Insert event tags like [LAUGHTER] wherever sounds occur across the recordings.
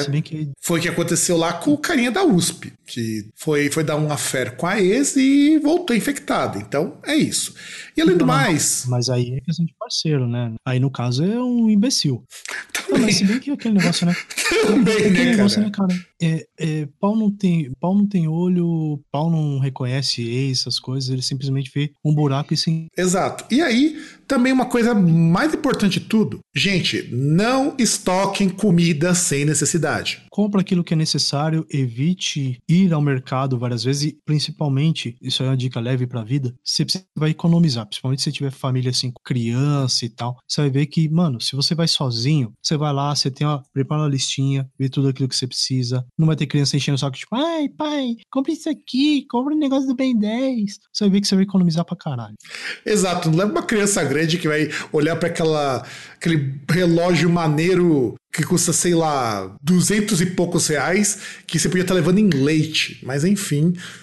Se bem que Foi o que aconteceu lá com o carinha da USP, que foi, foi dar um affair com a ex e voltou infectado. Então, é isso. E além do Não, não, mais, Mas aí é questão de parceiro, né? Aí no caso é um imbecil. Não, mas se bem que aquele negócio, né? [LAUGHS] também, aquele né, negócio, cara? né, cara? É, é, pau, não tem, pau não tem olho, pau não reconhece ex, essas coisas, ele simplesmente vê um buraco e sim. Exato. E aí, também uma coisa mais importante de tudo, gente, não estoquem comida sem necessidade. Compra aquilo que é necessário, evite ir ao mercado várias vezes e, principalmente, isso é uma dica leve pra vida, você vai economizar, principalmente se tiver família assim, com criança e tal. Você vai ver que, mano, se você vai sozinho, você vai lá, você tem uma, prepara uma listinha, vê tudo aquilo que você precisa. Não vai ter criança enchendo o saco, tipo, ai, pai, compra isso aqui, compra o negócio do Ben 10. Você vai ver que você vai economizar pra caralho. Exato, não leva uma criança grande que vai olhar para aquela aquele relógio maneiro que custa, sei lá, duzentos e poucos reais, que você podia estar levando em leite. Mas enfim,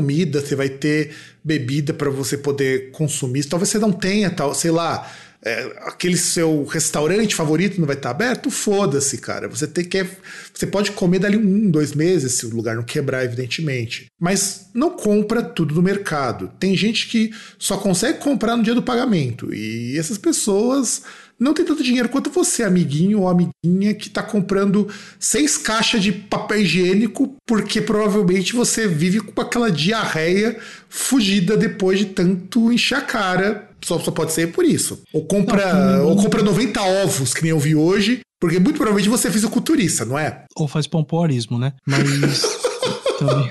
comida, você vai ter bebida para você poder consumir. Talvez você não tenha, tal, sei lá, é, aquele seu restaurante favorito não vai estar aberto, foda-se, cara. Você tem que. Você pode comer dali um, dois meses, se o lugar não quebrar, evidentemente. Mas não compra tudo no mercado. Tem gente que só consegue comprar no dia do pagamento. E essas pessoas não tem tanto dinheiro quanto você, amiguinho ou amiguinha, que tá comprando seis caixas de papel higiênico porque provavelmente você vive com aquela diarreia fugida depois de tanto encher a cara. Só, só pode ser por isso. Ou compra, não, ou compra 90 ovos, que nem eu vi hoje, porque muito provavelmente você é fisiculturista, não é? Ou faz pompoarismo, né? Mas [LAUGHS] também.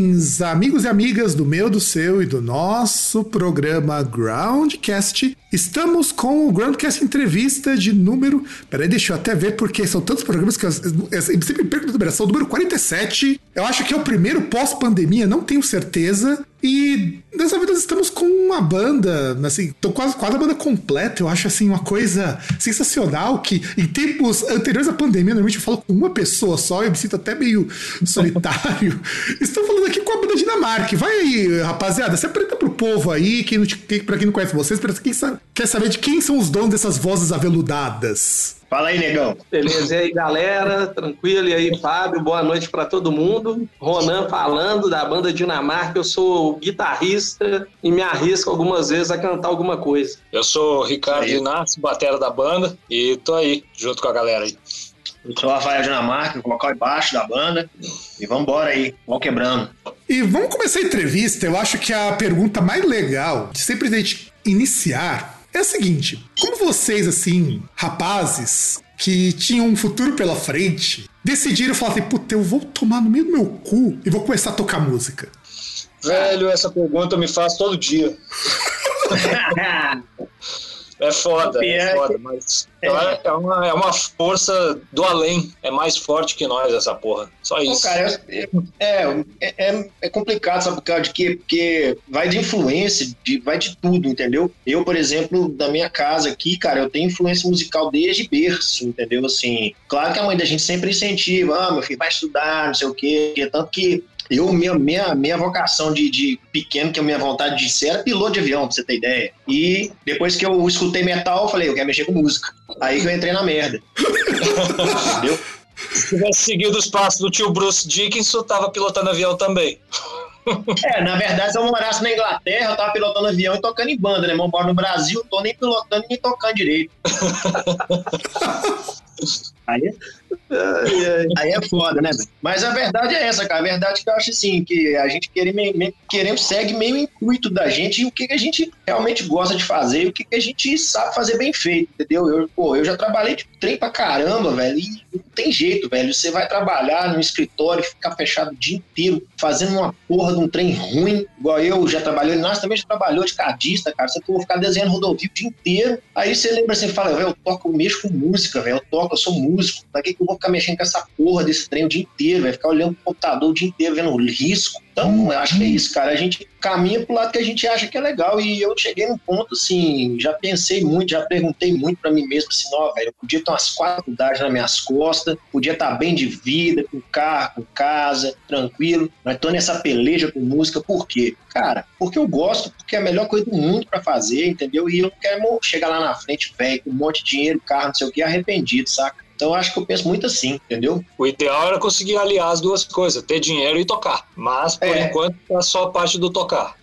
Saudações, amigos e amigas do meu, do seu e do nosso programa Groundcast. Estamos com o Groundcast Entrevista de número. Peraí, deixa eu até ver, porque são tantos programas que eu, eu, sempre perco a numeração. Número 47. Eu acho que é o primeiro pós-pandemia, não tenho certeza. E dessa vez estamos com uma banda, assim, tô quase, quase a banda completa. Eu acho assim uma coisa sensacional que em tempos anteriores à pandemia, normalmente eu falo com uma pessoa só, eu me sinto até meio solitário. [LAUGHS] Estou falando aqui com a banda Dinamarca. Vai aí, rapaziada, se apresenta pro povo aí, quem, quem, pra quem não conhece vocês, pra quem sabe, quer saber de quem são os donos dessas vozes aveludadas. Fala aí, negão. Beleza, e aí, galera? Tranquilo? E aí, Fábio? Boa noite para todo mundo. Ronan falando da banda Dinamarca. Eu sou guitarrista e me arrisco algumas vezes a cantar alguma coisa. Eu sou Ricardo Inácio, batera da banda, e tô aí, junto com a galera aí. Eu sou Rafael Dinamarca, vocal baixo da banda. E vamos embora aí, vamos quebrando. E vamos começar a entrevista. Eu acho que a pergunta mais legal de sempre a gente iniciar é o seguinte: como vocês, assim, rapazes, que tinham um futuro pela frente, decidiram falar assim: puta, eu vou tomar no meio do meu cu e vou começar a tocar música? Velho, essa pergunta eu me faço todo dia. [LAUGHS] É foda, é foda, mas é. é, uma, é uma força do além, é mais forte que nós essa porra, só isso. Pô, cara, é, é, é, é, complicado, sabe por causa de quê? Porque vai de influência, de, vai de tudo, entendeu? Eu, por exemplo, da minha casa aqui, cara, eu tenho influência musical desde berço, entendeu? Assim, claro que a mãe da gente sempre incentiva, ah, meu filho vai estudar, não sei o quê, tanto que Eu, minha, minha, minha vocação de, de pequeno, que a minha vontade de ser, era piloto de avião, pra você ter ideia. E depois que eu escutei metal, eu falei, eu quero mexer com música. Aí que eu entrei na merda. Entendeu? Se tivesse seguido os passos do tio Bruce Dickinson, tava pilotando avião também. É, na verdade, se eu morasse na Inglaterra, eu tava pilotando avião e tocando em banda, né? Mas eu moro no Brasil, tô nem pilotando nem tocando direito. [LAUGHS] Aí, aí é foda, né? Mas a verdade é essa, cara. A verdade é que eu acho assim, que a gente querer, meio- queremos segue meio o intuito da gente e o que, que a gente realmente gosta de fazer e o que, que a gente sabe fazer bem feito, entendeu? Eu, pô, eu já trabalhei de trem pra caramba, velho, e não tem jeito, velho. Você vai trabalhar no escritório, ficar fechado o dia inteiro, fazendo uma porra de um trem ruim, igual eu já trabalhei, nós também já trabalhou de cadista, cara. Você for ficar desenhando rodovia o dia inteiro, aí você lembra assim, fala, velho, eu toco, eu mexo com música, velho, eu toco, eu sou músico, pra que, que eu vou ficar mexendo com essa porra desse trem o dia inteiro, vai ficar olhando pro computador o dia inteiro, vendo risco. Então, eu acho que é isso, cara. A gente caminha pro lado que a gente acha que é legal. E eu cheguei num ponto, assim, já pensei muito, já perguntei muito pra mim mesmo, assim, ó, velho, eu podia ter umas quatro faculdades nas minhas costas, podia estar bem de vida, com carro, com casa, tranquilo, mas tô nessa peleja com música, por quê? Cara, porque eu gosto, porque é a melhor coisa do mundo pra fazer, entendeu? E eu não quero chegar lá na frente, velho, com um monte de dinheiro, carro, não sei o que, arrependido, saca? Então eu acho que eu penso muito assim, entendeu? O ideal era conseguir aliar as duas coisas, ter dinheiro e tocar. Mas, por É. enquanto, é só a parte do tocar.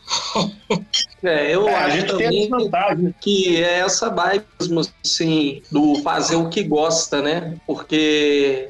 É, eu É, a acho gente tem também que é essa vibe mesmo, assim, do fazer o que gosta, né? Porque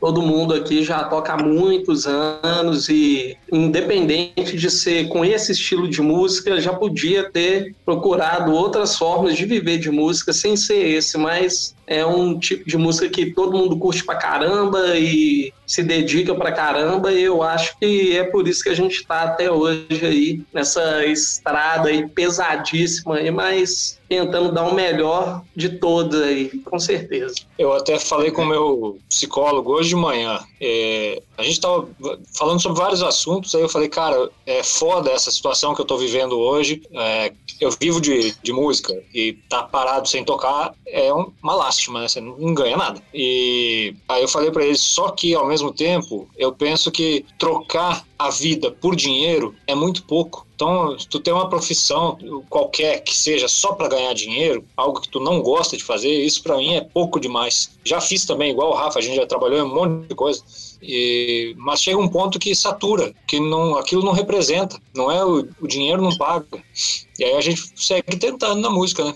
todo mundo aqui já toca há muitos anos e, independente de ser com esse estilo de música, já podia ter procurado outras formas de viver de música sem ser esse, mas é um tipo de música que todo mundo curte pra caramba e se dedica pra caramba, e eu acho que é por isso que a gente tá até hoje aí nessa estrada aí pesadíssima aí, mas tentando dar o melhor de todas aí, com certeza. Eu até falei com o meu psicólogo hoje de manhã. É, a gente estava falando sobre vários assuntos, aí eu falei, cara, é foda essa situação que eu tô vivendo hoje. É, eu vivo de, de música e tá parado sem tocar é um- uma lástima, né? Você não ganha nada. E aí eu falei pra ele, só que ao mesmo tempo, eu penso que trocar a vida por dinheiro é muito pouco. Então, se tu tem uma profissão qualquer que seja só para ganhar dinheiro, algo que tu não gosta de fazer, isso para mim é pouco demais. Já fiz também, igual o Rafa, a gente já trabalhou em um monte de coisa. E, mas chega um ponto que satura, que não, aquilo não representa, não é o, o dinheiro não paga. E aí a gente segue tentando na música, né?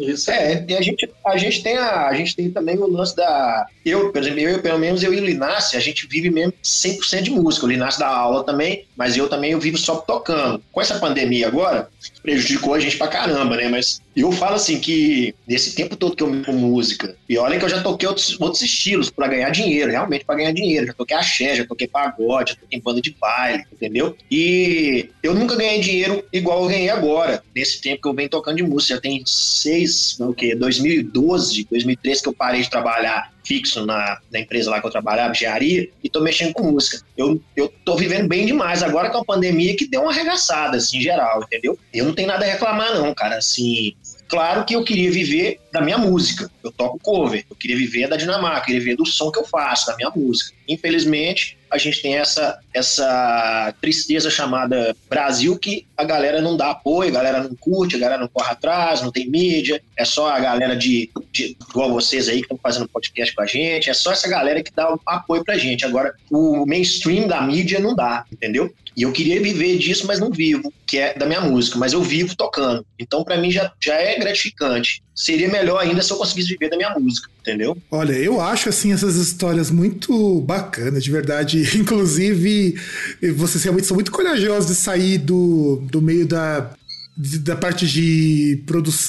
Isso É, e a gente, a gente tem a, a gente tem também o lance da eu, por exemplo, eu, pelo menos eu e o Linácio, a gente vive mesmo 100% de música. O Linácio dá aula também, mas eu também eu vivo só tocando. Com essa pandemia agora, prejudicou a gente pra caramba, né? Mas eu falo assim que nesse tempo todo que eu me música, e olha que eu já toquei outros, outros estilos pra ganhar dinheiro, realmente pra ganhar dinheiro. Já toquei axé, já toquei pagode, já toquei banda de baile, entendeu? E eu nunca ganhei dinheiro igual eu ganhei agora, nesse tempo que eu venho tocando de música. Já tem seis, o quê? 2012, 2013 que eu parei de trabalhar fixo na, na empresa lá que eu trabalhava, engenharia, e tô mexendo com música. Eu, eu tô vivendo bem demais agora com a pandemia que deu uma arregaçada, assim, em geral, entendeu? Eu não tenho nada a reclamar, não, cara, assim. Claro que eu queria viver da minha música. Eu toco cover. Eu queria viver da Dinamarca, eu queria viver do som que eu faço, da minha música. Infelizmente, a gente tem essa, essa tristeza chamada Brasil que a galera não dá apoio, a galera não curte, a galera não corre atrás, não tem mídia. É só a galera de, de igual vocês aí que estão fazendo podcast com a gente. É só essa galera que dá apoio pra gente. Agora, o mainstream da mídia não dá, entendeu? E eu queria viver disso, mas não vivo, que é da minha música, mas eu vivo tocando. Então, pra mim, já, já é gratificante. Seria melhor ainda se eu conseguisse viver da minha música, entendeu? Olha, eu acho assim essas histórias muito bacanas, de verdade. [LAUGHS] Inclusive, vocês realmente são muito corajosos de sair do, do meio da, de- da parte de,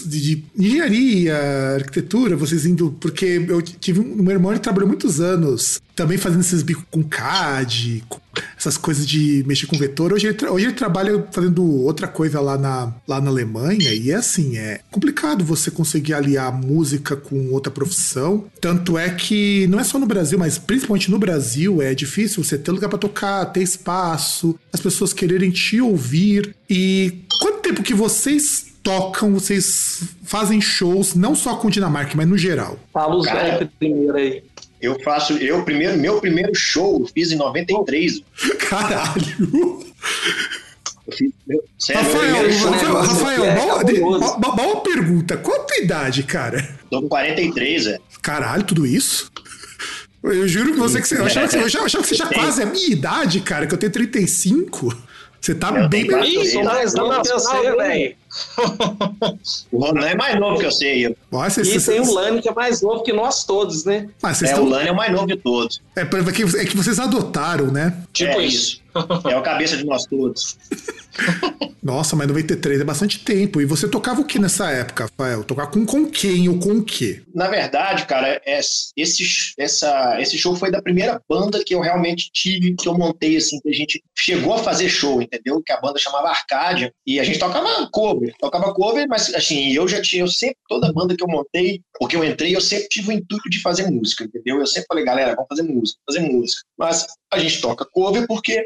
de, engenharia, arquitetura, vocês indo. Porque eu tive um meu irmão, ele trabalhou muitos anos também fazendo esses bicos com CAD, com essas coisas de mexer com vetor. Hoje ele, hoje ele trabalha fazendo outra coisa lá na, lá na Alemanha, e é assim, é complicado você conseguir aliar música com outra profissão. Tanto é que não é só no Brasil, mas principalmente no Brasil, é difícil você ter lugar pra tocar, ter espaço, as pessoas quererem te ouvir. E quanto tempo que vocês tocam, vocês fazem shows, não só com Dinamarca, mas no geral? Fala os Cara. rap primeiro aí. Eu faço, eu primeiro, meu primeiro show eu fiz em 93. Caralho! Meu, sério, Rafael, show, Rafael, Rafael, é uma pergunta. Qual a tua idade, cara? tô com 43, é. Caralho, tudo isso? Eu juro que você que você. Eu achava que você, eu achava que você já quase a minha idade, cara, que eu tenho 35. Você tá Eu bem melhor. Eu sou mais novo que você, velho. O Ronan é mais novo que eu sei. Eu. Nossa, E vocês- tem o Lani, que é mais novo que nós todos, né? Vocês É, estão. o Lani é o mais novo de todos. É, é que, é que vocês adotaram, né? Tipo é isso. É o cabeça de nós todos. [LAUGHS] Nossa, mas 93 é bastante tempo. E você tocava o que nessa época, Rafael? Tocar com, com quem ou com o quê? Na verdade, cara, é- esse, essa, esse show foi da primeira banda que eu realmente tive, que eu montei, assim, que a gente chegou a fazer show, entendeu? Que a banda chamava Arcádia, e a gente tocava cover, tocava cover, mas assim, eu já tinha, eu sempre, toda banda que eu montei, porque eu entrei, eu sempre tive o intuito de fazer música, entendeu? Eu sempre falei, galera, vamos fazer música, fazer música. Mas a gente toca cover porque,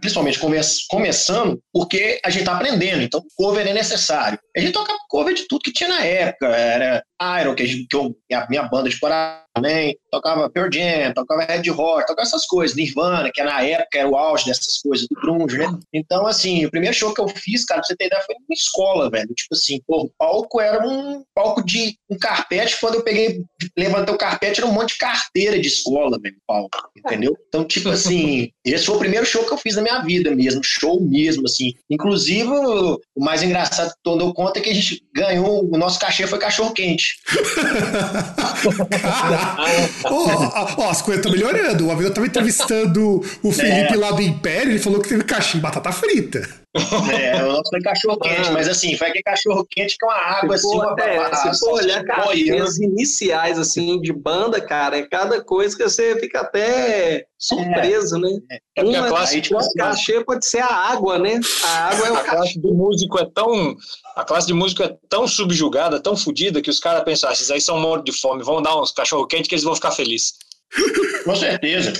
principalmente come- começando, porque a gente tá aprendendo, então cover é necessário. A gente tocava cover de tudo que tinha na época, era Iron, que, que eu, a minha banda de Pará também, tocava Pearl Jam, tocava Red Hot, tocava essas coisas, Nirvana, que na época era o auge dessas coisas do grunge, né? Então, assim, o primeiro show que eu fiz, cara, pra você ter ideia, foi numa escola, velho. Tipo assim, pô, o palco era um palco de um carpete, quando eu peguei, levantei o carpete, era um monte de carteira de escola, velho, palco, entendeu? Então, tipo assim, esse foi o primeiro show que eu fiz na minha vida mesmo, show mesmo, assim. Inclusive, o mais engraçado que eu conto é que a gente ganhou, o nosso cachê foi cachorro quente. [LAUGHS] Ó, ó, ó, as coisas estão melhorando. Uma vez eu tava entrevistando o Felipe É. lá do Império, ele falou que teve cachimbo, batata frita. É, o nosso foi cachorro quente, Ah. mas assim, foi aquele cachorro quente com a água Se assim, for, uma é, se for olhar assim, carreiras iniciais, assim, de banda, cara, é cada coisa que você fica até surpreso, né? É porque a Uma, classe, tipo assim, cachê pode ser a água, né? A água é o a cachê. classe de músico é tão. A classe de músico é tão subjugada, tão fodida, que os caras pensam, ah, esses aí são mortos de fome, vão dar uns cachorro quente que eles vão ficar felizes. Com certeza.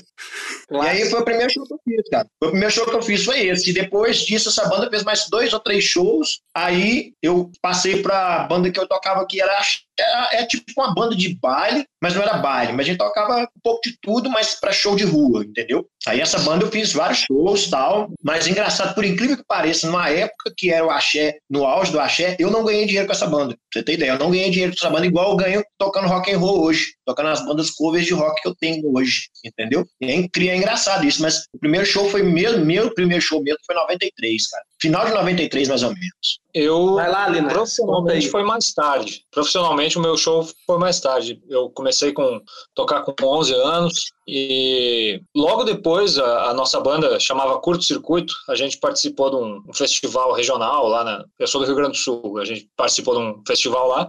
E aí foi o primeiro show que eu fiz, cara. Foi o primeiro show que eu fiz, foi esse. E depois disso, essa banda fez mais dois ou três shows. Aí eu passei pra banda que eu tocava que era, era é tipo uma banda de baile, mas não era baile. Mas a gente tocava um pouco de tudo, mas pra show de rua, entendeu? Aí essa banda eu fiz vários shows tal. Mas engraçado, por incrível que pareça, numa época que era o axé, no auge do axé, eu não ganhei dinheiro com essa banda. Pra você ter ideia, eu não ganhei dinheiro com essa banda igual eu ganho tocando rock and roll hoje. Tocando as bandas covers de rock que eu tenho hoje, entendeu? É, é engraçado isso, mas o primeiro show foi meu, meu primeiro show mesmo foi em 93, cara. Final de 93, mais ou menos. Eu, Vai lá, Lina. profissionalmente, foi mais tarde. Profissionalmente, o meu show foi mais tarde. Eu comecei com tocar com 11 anos e logo depois a, a nossa banda chamava Curto Circuito. A gente participou de um, um festival regional lá na. Eu sou do Rio Grande do Sul. A gente participou de um festival lá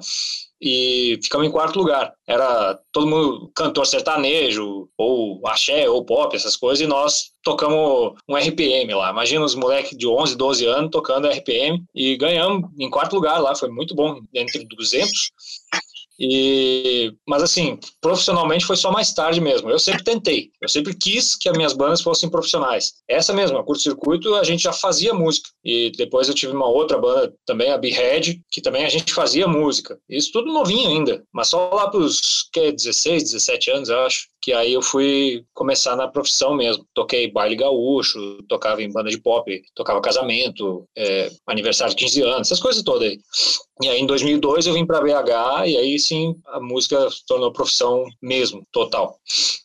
e ficamos em quarto lugar. Era todo mundo cantor sertanejo, ou axé, ou pop, essas coisas, e nós tocamos um RPM lá. Imagina os moleques de 11, 12 anos tocando RPM e ganhamos em quarto lugar lá, foi muito bom, entre 200. E, mas assim, profissionalmente foi só mais tarde mesmo. Eu sempre tentei, eu sempre quis que as minhas bandas fossem profissionais. Essa mesmo, a Curto Circuito, a gente já fazia música. E depois eu tive uma outra banda também, a Behead, que também a gente fazia música. Isso tudo novinho ainda, mas só lá pros que, 16, 17 anos, eu acho. Que aí eu fui começar na profissão mesmo. Toquei baile gaúcho, tocava em banda de pop, tocava casamento, é, aniversário de 15 anos, essas coisas todas aí. E aí em 2002 eu vim para BH e aí sim a música se tornou profissão mesmo, total.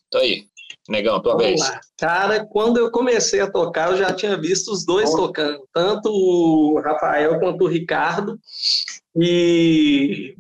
Então aí, negão, tua Vamos vez. lá. Cara, quando eu comecei a tocar, eu já tinha visto os dois tocando, tanto o Rafael quanto o Ricardo. E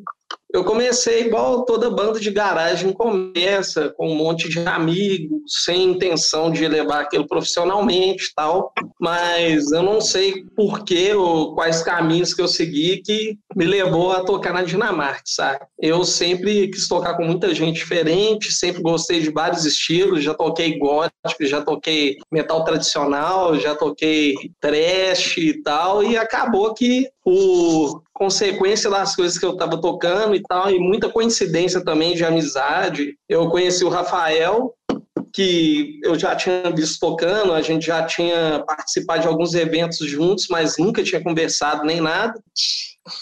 eu comecei igual toda banda de garagem começa, com um monte de amigos, sem intenção de levar aquilo profissionalmente tal, mas eu não sei por que ou quais caminhos que eu segui que me levou a tocar na Dinamarca, sabe? Eu sempre quis tocar com muita gente diferente, sempre gostei de vários estilos, já toquei gótico, já toquei metal tradicional, já toquei trash e tal, e acabou que por consequência das coisas que eu estava tocando e tal, e muita coincidência também de amizade, eu conheci o Rafael, que eu já tinha visto tocando, a gente já tinha participado de alguns eventos juntos, mas nunca tinha conversado nem nada.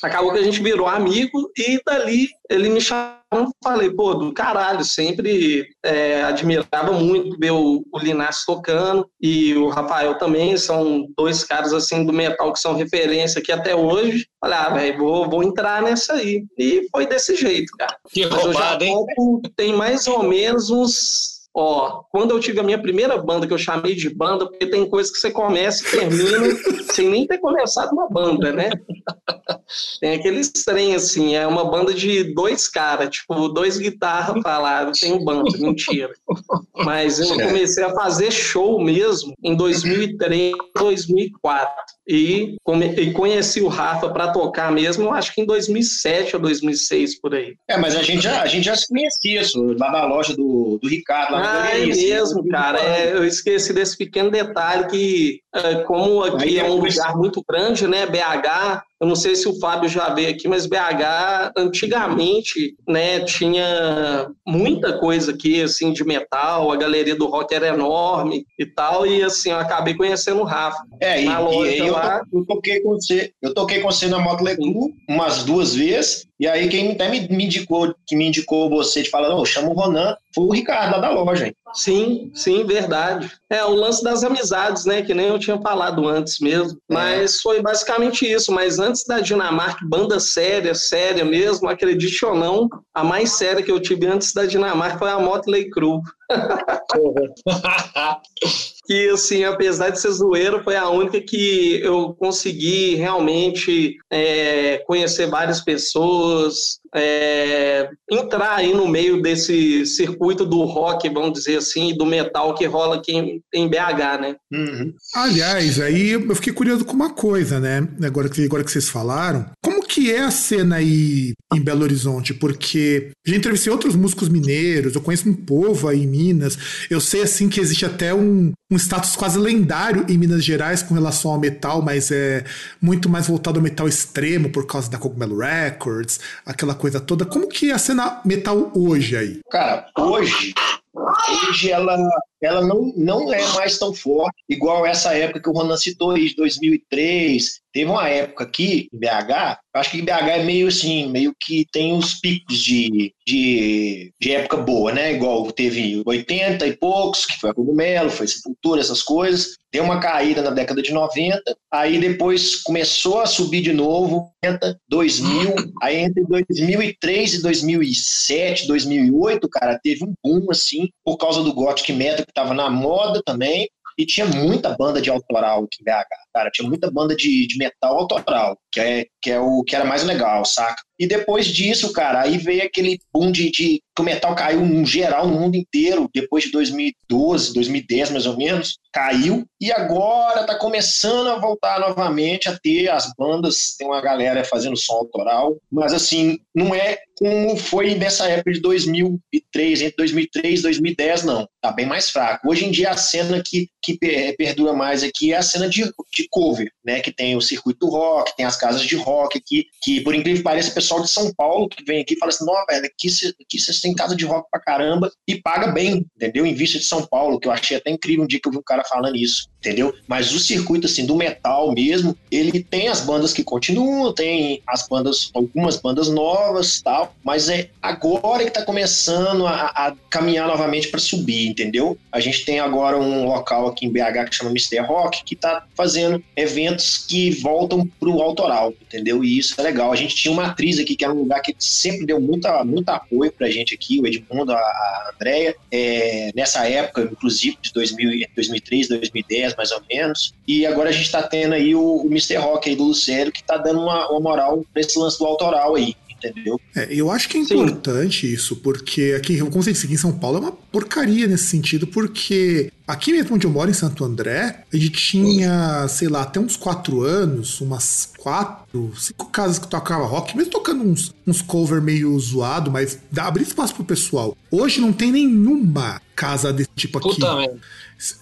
Acabou que a gente virou amigo e dali ele me chamou falei, pô, do caralho, sempre é, admirava muito ver o, o Linás tocando e o Rafael também, são dois caras assim do metal que são referência aqui até hoje. Falei, ah, velho, vou, vou entrar nessa aí. E foi desse jeito, cara. Que Mas eu já toco, tem mais ou menos uns Ó, quando eu tive a minha primeira banda, que eu chamei de banda, porque tem coisa que você começa e termina [LAUGHS] sem nem ter começado uma banda, né? Tem aquele trem assim, é uma banda de dois caras, tipo, dois guitarras falaram, tenho banda, mentira. Mas eu comecei a fazer show mesmo em 2003, 2004. E, come- e conheci o Rafa para tocar mesmo, eu acho que em 2007 ou 2006, por aí. É, mas a gente já, a gente já se conhecia, isso, lá da loja do, do Ricardo, lá na Ah, é mesmo, cara. É, eu esqueci desse pequeno detalhe que, como aqui é um lugar muito grande, né, BH, eu não sei se o Fábio já veio aqui, mas BH, antigamente, né, tinha muita coisa aqui, assim, de metal, a galeria do rock era enorme e tal, e, assim, eu acabei conhecendo o Rafa. É, e, e eu, lá. eu toquei com você, eu toquei com você na Moto Lecru umas duas vezes, e aí quem até me, me indicou, que me indicou você de falar, não, chama o Ronan, foi o Ricardo lá da loja, hein? Sim, sim, verdade. É o lance das amizades, né? Que nem eu tinha falado antes mesmo. Mas foi basicamente isso. Mas antes da Dinamarca, banda séria, séria mesmo, acredite ou não, a mais séria que eu tive antes da Dinamarca foi a Motley Crue. [LAUGHS] Que, assim, apesar de ser zoeiro, foi a única que eu consegui realmente é, conhecer várias pessoas, é, entrar aí no meio desse circuito do rock, vamos dizer assim, do metal que rola aqui em, em BH, né? Uhum. Aliás, aí eu fiquei curioso com uma coisa, né? Agora que, agora que vocês falaram. Como que é a cena aí em Belo Horizonte? Porque já entrevistei outros músicos mineiros, eu conheço um povo aí em Minas. Eu sei, assim, que existe até um, um status quase lendário em Minas Gerais com relação ao metal, mas é muito mais voltado ao metal extremo por causa da Cogumelo Records, aquela coisa toda. Como que é a cena metal hoje aí? Cara, hoje, hoje ela, ela não, não é mais tão forte, igual essa época que o Ronan citou aí, de 2003. Teve uma época aqui em BH, acho que em BH é meio assim, meio que tem uns picos de, de, de época boa, né? Igual teve 80 e poucos, que foi a Cogumelo, foi Sepultura, essas coisas. Deu uma caída na década de 90, aí depois começou a subir de novo, 90, 2000, aí entre 2003 e 2007, 2008, cara, teve um boom assim, por causa do Gothic Metal que tava na moda também, e tinha muita banda de autoral aqui em BH, cara, tinha muita banda de, de metal autoral, que é, que é o que era mais legal, saca? E depois disso, cara, aí veio aquele boom de, de que o metal caiu no geral no mundo inteiro, depois de 2012, 2010 mais ou menos, caiu, e agora tá começando a voltar novamente a ter as bandas, tem uma galera fazendo som autoral, mas assim, não é como foi nessa época de 2003, entre 2003 e 2010, não. Tá bem mais fraco. Hoje em dia, a cena que, que per- perdura mais aqui é a cena de, de cover, né? Que tem o circuito rock, tem as casas de rock aqui, que por incrível que pareça, o pessoal de São Paulo que vem aqui e fala assim: não, velho, aqui, cê- aqui vocês têm casa de rock pra caramba e paga bem, entendeu? Em vista de São Paulo, que eu achei até incrível um dia que eu vi um cara falando isso, entendeu? Mas o circuito, assim, do metal mesmo, ele tem as bandas que continuam, tem as bandas, algumas bandas novas tal, mas é agora que tá começando a, a caminhar novamente para subir, entendeu? A gente tem agora um local aqui em BH que chama Mister Rock, que tá fazendo eventos que voltam pro autoral, entendeu? E isso é legal. A gente tinha uma atriz aqui que era um lugar que sempre deu muita, muito apoio pra gente aqui, o Edmundo, a, a Andrea, é, nessa época, inclusive de 2000, 2003, 2010, mais ou menos. E agora a gente tá tendo aí o, o Mr. Rock aí do Lucério, que tá dando uma, uma moral pra esse lance do autoral aí. Entendeu? É, eu acho que é Sim. importante isso, porque aqui, como você disse, aqui em São Paulo é uma porcaria nesse sentido, porque aqui mesmo onde eu moro, em Santo André, a gente tinha, sei lá, até uns quatro anos, umas quatro, cinco casas que tocavam rock, mesmo tocando uns, uns cover meio zoado, mas dá, abrir espaço pro pessoal. Hoje não tem nenhuma casa desse tipo aqui. Puta.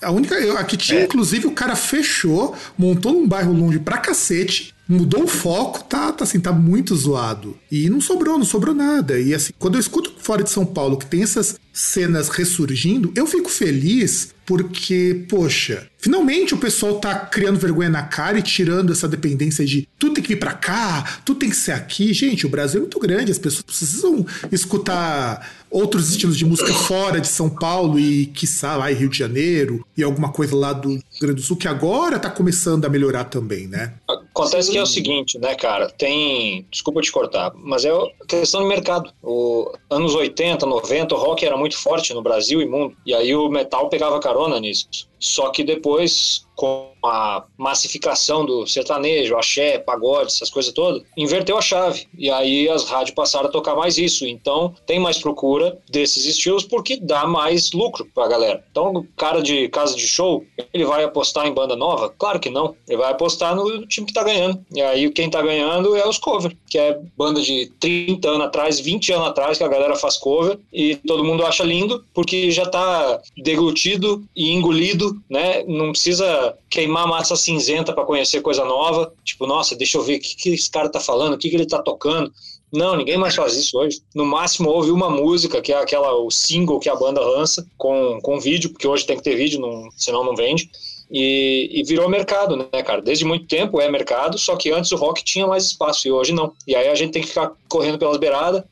A única. Aqui tinha, É. inclusive, o cara fechou, montou num bairro longe pra cacete. mudou o foco, tá, tá assim, tá muito zoado. E não sobrou, não sobrou nada. E assim, quando eu escuto fora de São Paulo que tem essas cenas ressurgindo, eu fico feliz porque, poxa, finalmente o pessoal tá criando vergonha na cara e tirando essa dependência de tudo tem que vir para cá, tudo tem que ser aqui. Gente, o Brasil é muito grande, as pessoas precisam escutar outros estilos de música fora de São Paulo e, quiçá, lá em Rio de Janeiro e alguma coisa lá do Rio Grande do Sul, que agora tá começando a melhorar também, né? Acontece Sim. que é o seguinte, né, cara? Tem. Desculpa te cortar, mas é questão de mercado. O anos 80, 90, o rock era muito forte no Brasil e mundo. E aí o metal pegava carona nisso. Só que depois, com a massificação do sertanejo, axé, pagode, essas coisas todas, inverteu a chave. E aí as rádios passaram a tocar mais isso. Então tem mais procura desses estilos porque dá mais lucro pra galera. Então o cara de casa de show, ele vai apostar em banda nova? Claro que não. Ele vai apostar no time que tá ganhando. E aí quem tá ganhando é os cover, que é banda de 30 anos atrás, 20 anos atrás, que a galera faz cover e todo mundo acha lindo porque já tá deglutido e engolido né? Não precisa queimar massa cinzenta para conhecer coisa nova. Tipo, nossa, deixa eu ver o que, que esse cara tá falando, o que, que ele tá tocando. Não, ninguém mais faz isso hoje. No máximo ouve uma música, que é aquela, o single que a banda lança, com, com vídeo, porque hoje tem que ter vídeo, não, senão não vende. E, e, virou mercado, né, cara? Desde muito tempo é mercado, só que antes o rock tinha mais espaço e hoje não. E aí a gente tem que ficar correndo pelas beiradas,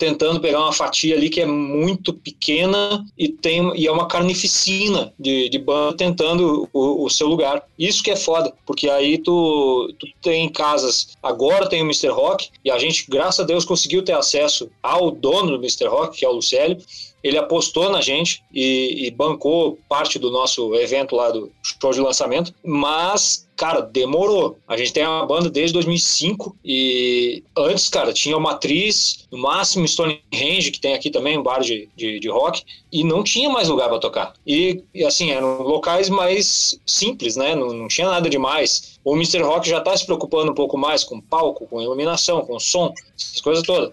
tentando pegar uma fatia ali que é muito pequena e tem e é uma carnificina de, de banda tentando o, o, seu lugar. Isso que é foda, porque aí tu, tu tem casas, agora tem o Mr. Rock, e a gente, graças a Deus, conseguiu ter acesso ao dono do Mr. Rock, que é o Lucélio, ele apostou na gente e, e, bancou parte do nosso evento lá do show de lançamento, mas, cara, demorou. A gente tem uma banda desde 2005 e antes, cara, tinha uma atriz, no máximo Stonehenge, que tem aqui também um bar de, de, de rock, e não tinha mais lugar para tocar. E, e, assim, eram locais mais simples, né? Não, não tinha nada demais. O Mr. Rock já está se preocupando um pouco mais com palco, com iluminação, com som, essas coisas todas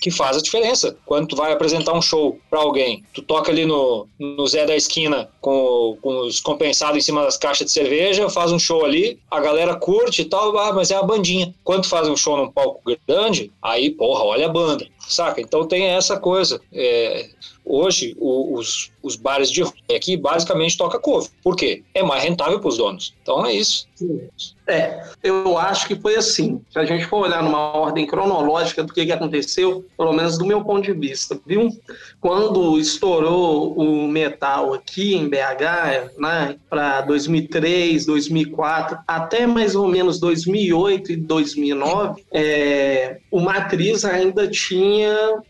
que faz a diferença. Quando tu vai apresentar um show para alguém, tu toca ali no, no Zé da esquina com, com os compensados em cima das caixas de cerveja, faz um show ali, a galera curte e tal, ah, mas é a bandinha. Quando tu faz um show num palco grande, aí, porra, olha a banda, saca? Então tem essa coisa. É, Hoje, o, os, os bares de aqui basicamente toca cover. Por quê? É mais rentável para os donos. Então é isso. É, eu acho que foi assim. Se a gente for olhar numa ordem cronológica do que, que aconteceu, pelo menos do meu ponto de vista, viu? Quando estourou o metal aqui em BH, né, para 2003, 2004, até mais ou menos 2008 e 2009, é, o Matriz ainda tinha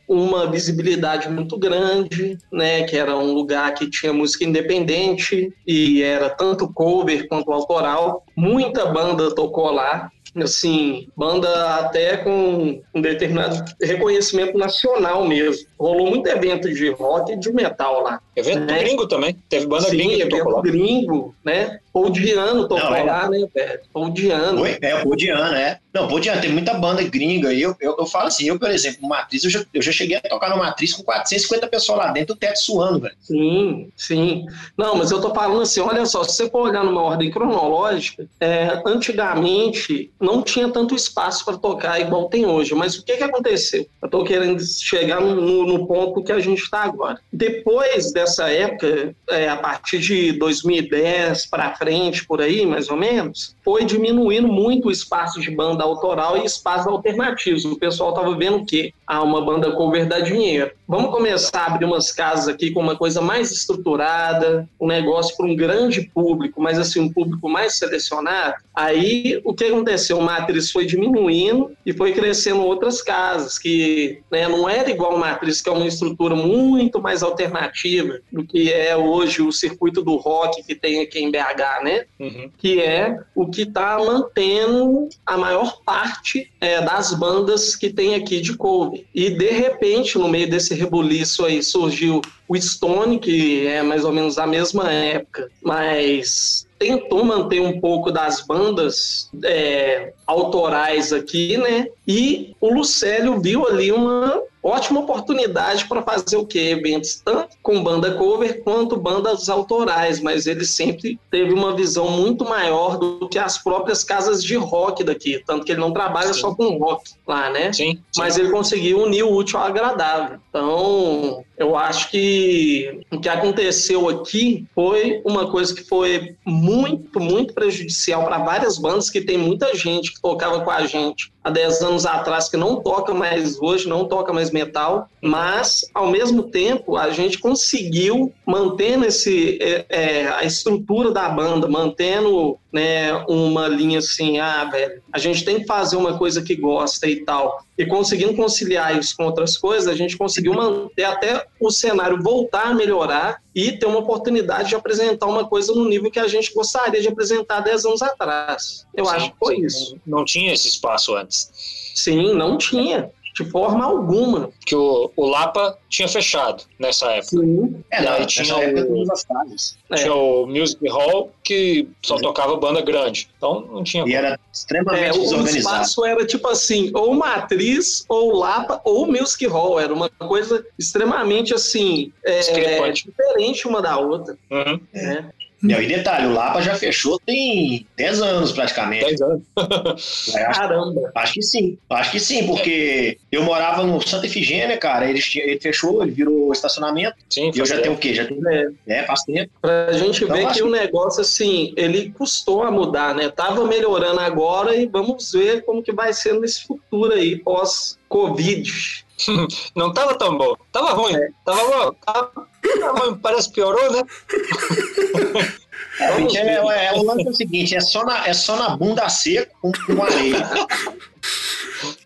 uma visibilidade muito grande, né, que era um lugar que tinha música independente e era tanto cover quanto autoral. Muita banda tocou lá, assim, banda até com um determinado reconhecimento nacional mesmo. Rolou muito evento de rock e de metal lá. Evento né? gringo também. Teve banda Sim, gringa que tocou lá. gringo, né? Paul Diano tocou é... lá, né, velho? Paul Diano. Oi? É, Paul Diano, é. Não, Paul Diano, tem muita banda gringa. E eu, eu, eu falo assim, eu, por exemplo, Matriz, eu já, eu já cheguei a tocar no Matriz com 450 pessoas lá dentro, o teto suando, velho. Sim, sim. Não, mas eu tô falando assim, olha só, se você for olhar numa ordem cronológica, é, antigamente não tinha tanto espaço para tocar igual tem hoje. Mas o que que aconteceu? Eu tô querendo chegar no, no ponto que a gente está agora. Depois dessa época, é, a partir de 2010 para frente, por aí, mais ou menos, foi diminuindo muito o espaço de banda autoral e espaços alternativos. O pessoal estava vendo o Ah, uma banda cover dá dinheiro. Vamos começar a abrir umas casas aqui com uma coisa mais estruturada, um negócio para um grande público, mas assim, um público mais selecionado. Aí, o que aconteceu? O Matriz foi diminuindo e foi crescendo outras casas, que né, não era igual o Matriz, que é uma estrutura muito mais alternativa do que é hoje o circuito do rock que tem aqui em BH, né? Uhum. Que é o que está mantendo a maior parte é, das bandas que tem aqui de cover. E de repente, no meio desse rebuliço aí, surgiu o Stone, que é mais ou menos da mesma época, mas tentou manter um pouco das bandas é, autorais aqui, né? E o Lucélio viu ali uma ótima oportunidade para fazer o que? Eventos tanto com banda cover quanto bandas autorais, mas ele sempre teve uma visão muito maior do que as próprias casas de rock daqui, tanto que ele não trabalha sim. só com rock lá, né? Sim, sim. Mas ele conseguiu unir o útil ao agradável. Então, eu acho que o que aconteceu aqui foi uma coisa que foi muito, muito prejudicial para várias bandas que tem muita gente que tocava com a gente há 10 anos atrás que não toca mais hoje, não toca mais metal, mas ao mesmo tempo a gente conseguiu mantendo esse, é, é, a estrutura da banda, mantendo né, uma linha assim, ah, velho, a gente tem que fazer uma coisa que gosta e tal. E conseguindo conciliar isso com outras coisas, a gente conseguiu manter até o cenário voltar a melhorar e ter uma oportunidade de apresentar uma coisa no nível que a gente gostaria de apresentar 10 anos atrás. Eu sim, acho que foi sim. isso. Não tinha esse espaço antes. Sim, não tinha de forma alguma. Que o, o Lapa tinha fechado nessa época. Sim. É, não, tinha o, é. tinha o Music Hall que só é. tocava banda grande. Então não tinha. E era extremamente é, desorganizado. O espaço era tipo assim, ou Matriz, ou Lapa, ou Music Hall. Era uma coisa extremamente assim, é, diferente uma da outra. Uhum. É. Não, e detalhe, o Lapa já fechou tem 10 anos praticamente. 10 anos. Caramba. Acho que sim. Acho que sim, porque eu morava no Santa Efigênia, cara. Ele, ele fechou, ele virou estacionamento. Sim, e eu já tempo. tenho o quê? Já tenho. É, é faz tempo. Pra gente então, ver que o negócio, assim, ele custou a mudar, né? Tava melhorando agora e vamos ver como que vai ser nesse futuro aí, pós-Covid. [LAUGHS] Não tava tão bom. Tava ruim. É. Tava bom. Tava, tava ruim. Parece que piorou, né? É, é, é, é, o lance é o seguinte: é só na, é só na bunda seca com, com areia.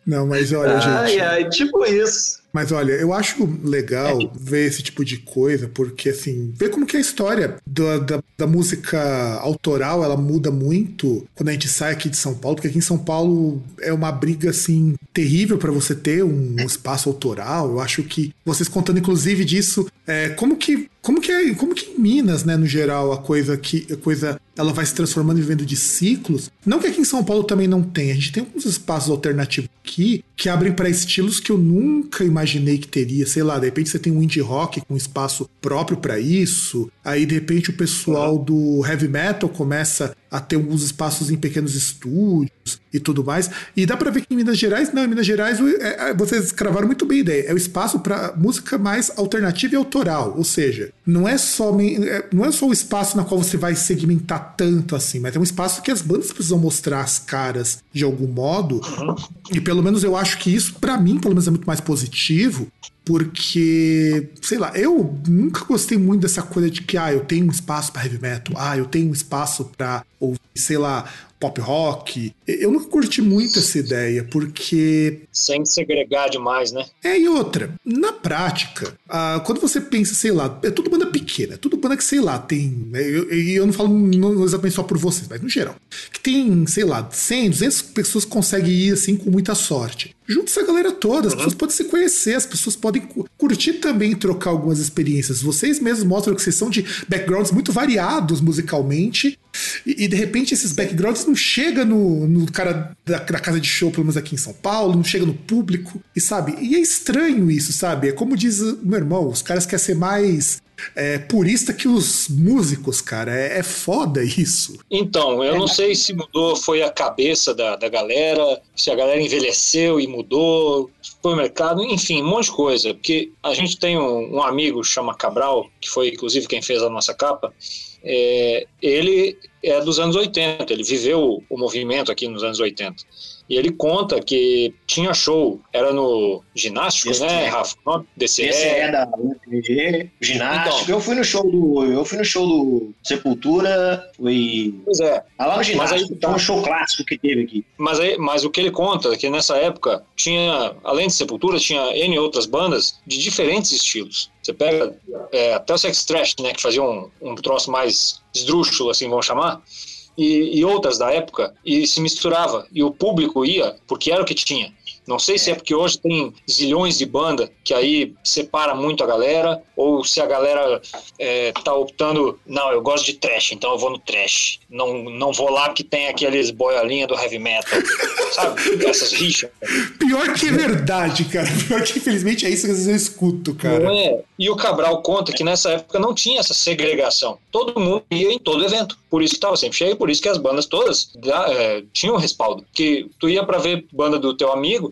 Não, mas olha, ai, gente. Ai, tipo isso. Mas olha, eu acho legal é. ver esse tipo de coisa, porque assim, ver como que a história da, da, da, música autoral ela muda muito quando a gente sai aqui de São Paulo, porque aqui em São Paulo é uma briga assim terrível para você ter um espaço autoral. Eu acho que vocês contando inclusive disso, é, como que como que é, como que em Minas, né, no geral, a coisa que a coisa ela vai se transformando e vivendo de ciclos. Não que aqui em São Paulo também não tem, a gente tem alguns espaços alternativos aqui que abrem para estilos que eu nunca imaginei que teria, sei lá, de repente você tem um indie rock com espaço próprio para isso, aí de repente o pessoal do heavy metal começa a ter alguns espaços em pequenos estúdios e tudo mais. E dá para ver que em Minas Gerais, não, em Minas Gerais é, é, vocês cravaram muito bem a ideia. É o espaço para música mais alternativa e autoral, ou seja, não é só é, não é só o espaço na qual você vai segmentar tanto assim, mas é um espaço que as bandas precisam mostrar as caras de algum modo. E pelo menos eu acho que isso para mim, pelo menos é muito mais positivo, porque, sei lá, eu nunca gostei muito dessa coisa de que, ah, eu tenho um espaço para heavy metal, ah, eu tenho um espaço para ouvir, sei lá, pop rock. Eu nunca curti muito essa ideia, porque. Sem segregar demais, né? É, e outra, na prática, ah, quando você pensa, sei lá, é tudo banda pequena, é tudo banda que, sei lá, tem. Né, e eu, eu, não falo não exatamente só por vocês, mas no geral. Que tem, sei lá, 100, 200 pessoas conseguem ir assim com muita sorte. Junta essa galera toda, as uhum. pessoas podem se conhecer, as pessoas podem curtir também trocar algumas experiências. Vocês mesmos mostram que vocês são de backgrounds muito variados musicalmente, e, e de repente esses backgrounds não chegam no, no cara da, da, casa de show, pelo menos aqui em São Paulo, não chega no público, e sabe? E é estranho isso, sabe? É como diz o meu irmão, os caras querem ser mais é, purista que os músicos, cara. É, é foda isso. Então, eu é, não sei se mudou, foi a cabeça da, da galera, se a galera envelheceu e mudou, foi o mercado, enfim, um monte de coisa. Porque a gente tem um, um amigo chama Cabral, que foi inclusive quem fez a nossa capa. É, ele é dos anos 80, ele viveu o movimento aqui nos anos 80. E ele conta que tinha show, era no ginástico, Esse né, é. Rafa? DCE. DCE da UFG, ginástico. Então, eu fui no show do. Eu fui no show do Sepultura, fui. Pois é. Ah, lá no ginástico, mas aí, tá. um show clássico que teve aqui. Mas, aí, mas o que ele conta é que nessa época tinha, além de Sepultura, tinha N outras bandas de diferentes estilos. Você pega é, até o Sex Trash, né, que fazia um, um troço mais esdrúxulo, assim, vamos chamar e, e, outras da época, e se misturava. E o público ia porque era o que tinha. Não sei se é porque hoje tem zilhões de banda que aí separa muito a galera, ou se a galera é, tá optando, não, eu gosto de trash, então eu vou no trash. Não, não vou lá que tem aqueles boiolinha do heavy metal. [LAUGHS] Sabe? Essas rixas. Pior que é verdade, cara. Pior que infelizmente é isso que às vezes eu escuto, cara. Não é? E o Cabral conta que nessa época não tinha essa segregação. Todo mundo ia em todo evento. Por isso que estava sempre cheio, por isso que as bandas todas é, tinham respaldo. Que tu ia para ver banda do teu amigo,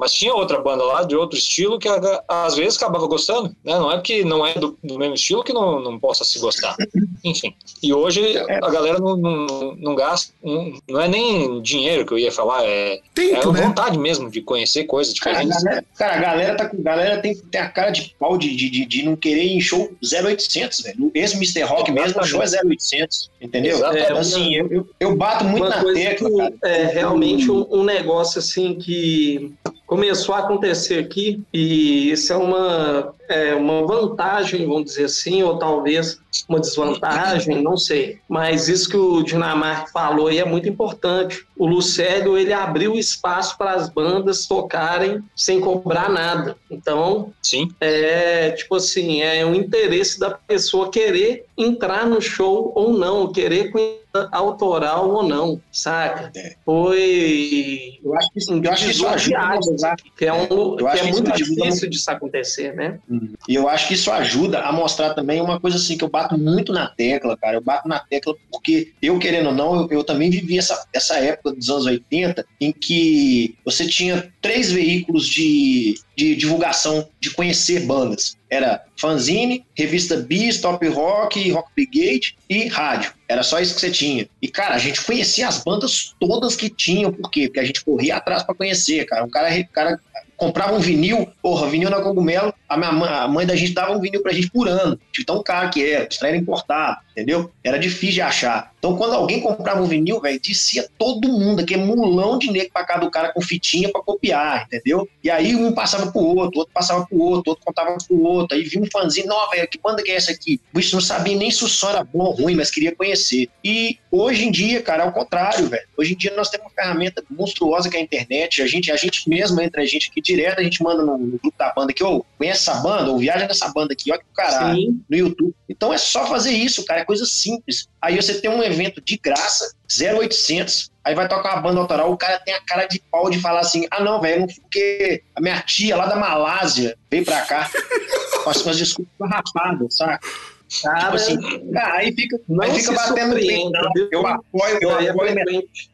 mas tinha outra banda lá de outro estilo que às vezes acabava gostando, né? Não é porque não é do, do mesmo estilo que não, não possa se gostar. Enfim. E hoje a galera não, não, não gasta, não, não, é nem dinheiro que eu ia falar, é, Tempo, é né? vontade mesmo de conhecer coisas diferentes. Cara, a galera, cara, a galera, tá, a galera tem, tem a cara de pau de, de, de não querer ir em show 0800, velho. Esse Mr. Rock mesmo, o show é 0800, entendeu? É, assim, eu, eu, eu, bato muito na tecla, que, É realmente um, um negócio assim que começou a acontecer aqui e isso é uma, é uma vantagem, vamos dizer assim, ou talvez uma desvantagem, não sei. Mas isso que o Dinamarca falou aí é muito importante. O Lucélio, ele abriu espaço para as bandas tocarem sem cobrar nada. Então, Sim. é tipo assim, é um interesse da pessoa querer entrar no show ou não, querer conhecer autoral ou não, saca? É. Foi. Eu acho que, eu acho que isso ajuda. Que é, um, que é muito difícil disso acontecer, né? Hum. E eu acho que isso ajuda a mostrar também uma coisa assim que eu bato muito na tecla, cara. Eu bato na tecla porque eu, querendo ou não, eu, eu também vivi essa, essa época dos anos 80 em que você tinha três veículos de, de divulgação, de conhecer bandas. Era fanzine, revista Bis, Top Rock, Rock Brigade e rádio. Era só isso que você tinha. E, cara, a gente conhecia as bandas todas que tinham. Por quê? Porque a gente corria atrás para conhecer, cara. O cara, cara comprava um vinil, porra, vinil na Cogumelo, a, minha, a mãe da gente dava um vinil pra gente por ano, de tão caro que era, os era importado, entendeu? Era difícil de achar. Então, quando alguém comprava um vinil, velho, descia todo mundo, aquele mulão de negro pra cá do cara com fitinha pra copiar, entendeu? E aí um passava pro outro, outro passava pro outro, outro contava pro outro, aí vinha um fãzinho, não, velho, que banda que é essa aqui? Bicho não sabia nem se o som era bom ou ruim, mas queria conhecer. E hoje em dia, cara, é o contrário, velho. Hoje em dia nós temos uma ferramenta monstruosa que é a internet, a gente, a gente mesmo, entre a gente aqui direto, a gente manda no, no grupo da banda aqui, ô, oh, conhece essa banda, ou viaja nessa banda aqui, olha que caralho, Sim. no YouTube. Então é só fazer isso, cara, é coisa simples. Aí você tem um evento de graça, 0800, aí vai tocar uma banda autoral, o cara tem a cara de pau de falar assim, ah não, velho, porque a minha tia lá da Malásia veio pra cá, [LAUGHS] com as desculpas rapadas, sabe? Cara, tipo assim, aí fica, aí fica batendo peito. Eu apoio, eu apoio,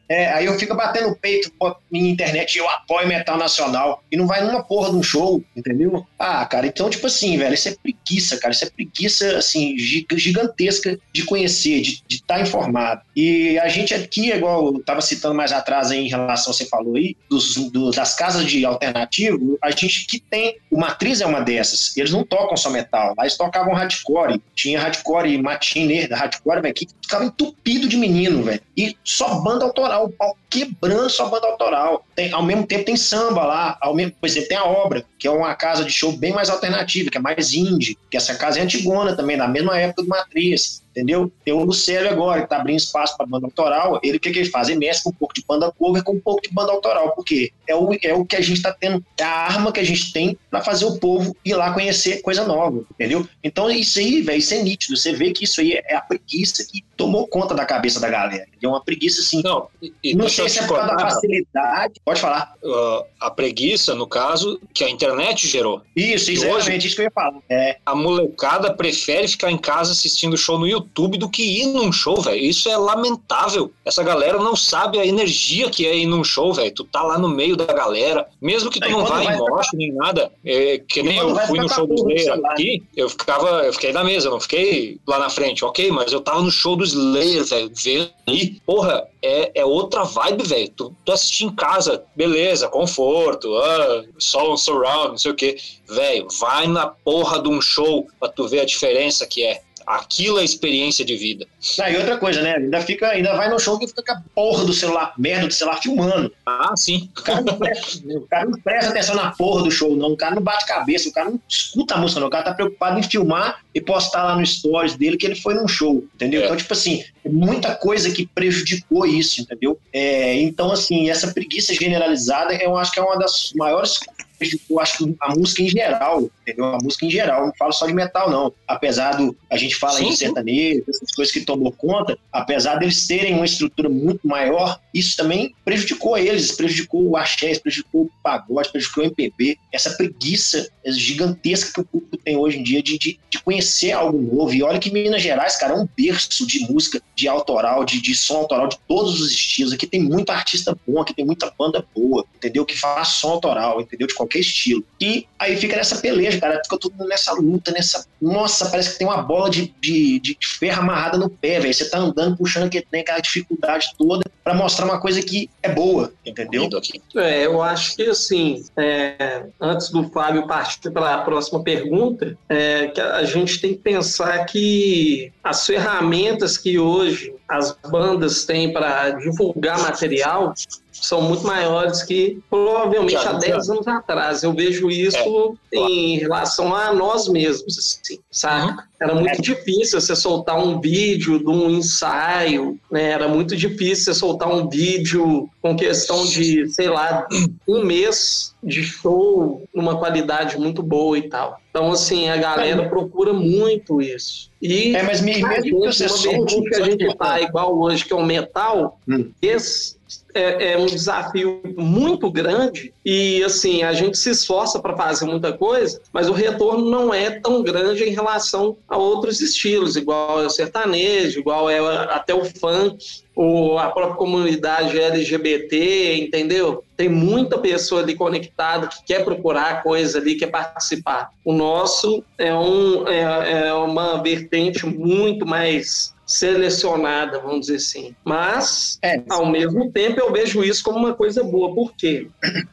é, aí eu fico batendo peito na internet, eu apoio metal nacional. E não vai numa porra de um show, entendeu? Ah, cara, então, tipo assim, velho, isso é preguiça, cara, isso é preguiça, assim, gigantesca de conhecer, de estar tá informado. E a gente aqui, igual eu tava citando mais atrás aí, em relação, você falou aí, dos, do, das casas de alternativo, a gente que tem, o Matriz é uma dessas, eles não tocam só metal, lá eles tocavam hardcore, tinha hardcore e matiner da hardcore, velho, que ficava entupido de menino, velho. E só banda autoral, o pau quebrando sua banda autoral. Tem, ao mesmo tempo tem samba lá, ao mesmo, por exemplo, tem a obra, que é uma casa de show bem mais alternativa, que é mais indie, que essa casa é antigona também, da mesma época do Matriz entendeu? Tem o Lucélio agora, que está abrindo espaço para banda autoral. Ele, o que, que ele faz? Ele mescla um pouco de banda cover com um pouco de banda autoral, porque é o, é o que a gente está tendo, é a arma que a gente tem para fazer o povo ir lá conhecer coisa nova, entendeu? Então, isso aí, velho, isso é nítido. Você vê que isso aí é a preguiça que tomou conta da cabeça da galera. É uma preguiça, assim. Não, e, não sei se é por causa da facilidade. Pode falar. Uh, a preguiça, no caso, que a internet gerou. Isso, exatamente hoje, isso que eu ia falar. É. A molecada prefere ficar em casa assistindo show no YouTube YouTube do que ir num show, velho. Isso é lamentável. Essa galera não sabe a energia que é ir num show, velho. Tu tá lá no meio da galera, mesmo que tu é, não vá em mosh nem nada, é, que nem eu fui no show do Slayer aqui, eu ficava, eu fiquei na mesa, não fiquei lá na frente, ok, mas eu tava no show do Slayer, velho, vendo aí, porra, é, é outra vibe, velho. Tu, tu assistir em casa, beleza, conforto, ah, som surround, não sei o que. Velho, vai na porra de um show pra tu ver a diferença que é aquilo é experiência de vida. Ah, e outra coisa, né? Ainda fica, ainda vai no show que fica com a porra do celular, merda do celular filmando. Ah, sim. O cara, não presta, o cara não presta atenção na porra do show, não. O cara não bate cabeça, o cara não escuta a música, não. O cara tá preocupado em filmar e postar lá no stories dele que ele foi num show, entendeu? É. Então, tipo assim, é muita coisa que prejudicou isso, entendeu? É, então, assim, essa preguiça generalizada, eu acho que é uma das maiores prejudicou, acho que a música em geral, entendeu? A música em geral, não falo só de metal, não. Apesar do, a gente fala Sim, de sertanejo, essas coisas que tomou conta, apesar deles terem uma estrutura muito maior, isso também prejudicou eles, prejudicou o axé, prejudicou o pagode, prejudicou o MPB, essa preguiça gigantesca que o público tem hoje em dia de, de, de conhecer algo novo. E olha que Minas Gerais, cara, é um berço de música, de autoral, de, de som autoral, de todos os estilos. Aqui tem muito artista bom, aqui tem muita banda boa, entendeu? Que faz som autoral, entendeu? De qualquer estilo. E aí fica nessa peleja, cara, fica todo mundo nessa luta, nessa. Nossa, parece que tem uma bola de, de, de ferro amarrada no pé, velho. Você tá andando, puxando que tem aquela dificuldade toda pra mostrar uma coisa que é boa, entendeu? É, eu acho que assim, é, antes do Fábio partir para a próxima pergunta, é, que a gente tem que pensar que as ferramentas que hoje as bandas têm para divulgar material são muito maiores que provavelmente Já, há 10 anos atrás. Eu vejo isso em relação a nós mesmos, assim, sabe? Era muito difícil você soltar um vídeo de um ensaio, né? Era muito difícil você soltar um vídeo com questão de, sei lá, um mês de show numa qualidade muito boa e tal. Então, assim, a galera procura muito isso. E É, mas mesmo gente, que você uma solte, que a gente tá igual hoje, que é o metal, Hum. esse é, é um desafio muito grande e assim a gente se esforça para fazer muita coisa, mas o retorno não é tão grande em relação a outros estilos, igual é o sertanejo, igual é até o funk ou a própria comunidade LGBT, entendeu? Tem muita pessoa ali conectada que quer procurar coisa ali, quer participar. O nosso é, um, é, é uma vertente muito mais selecionada, vamos dizer assim. Mas, É. ao mesmo tempo, eu vejo isso como uma coisa boa. Por quê?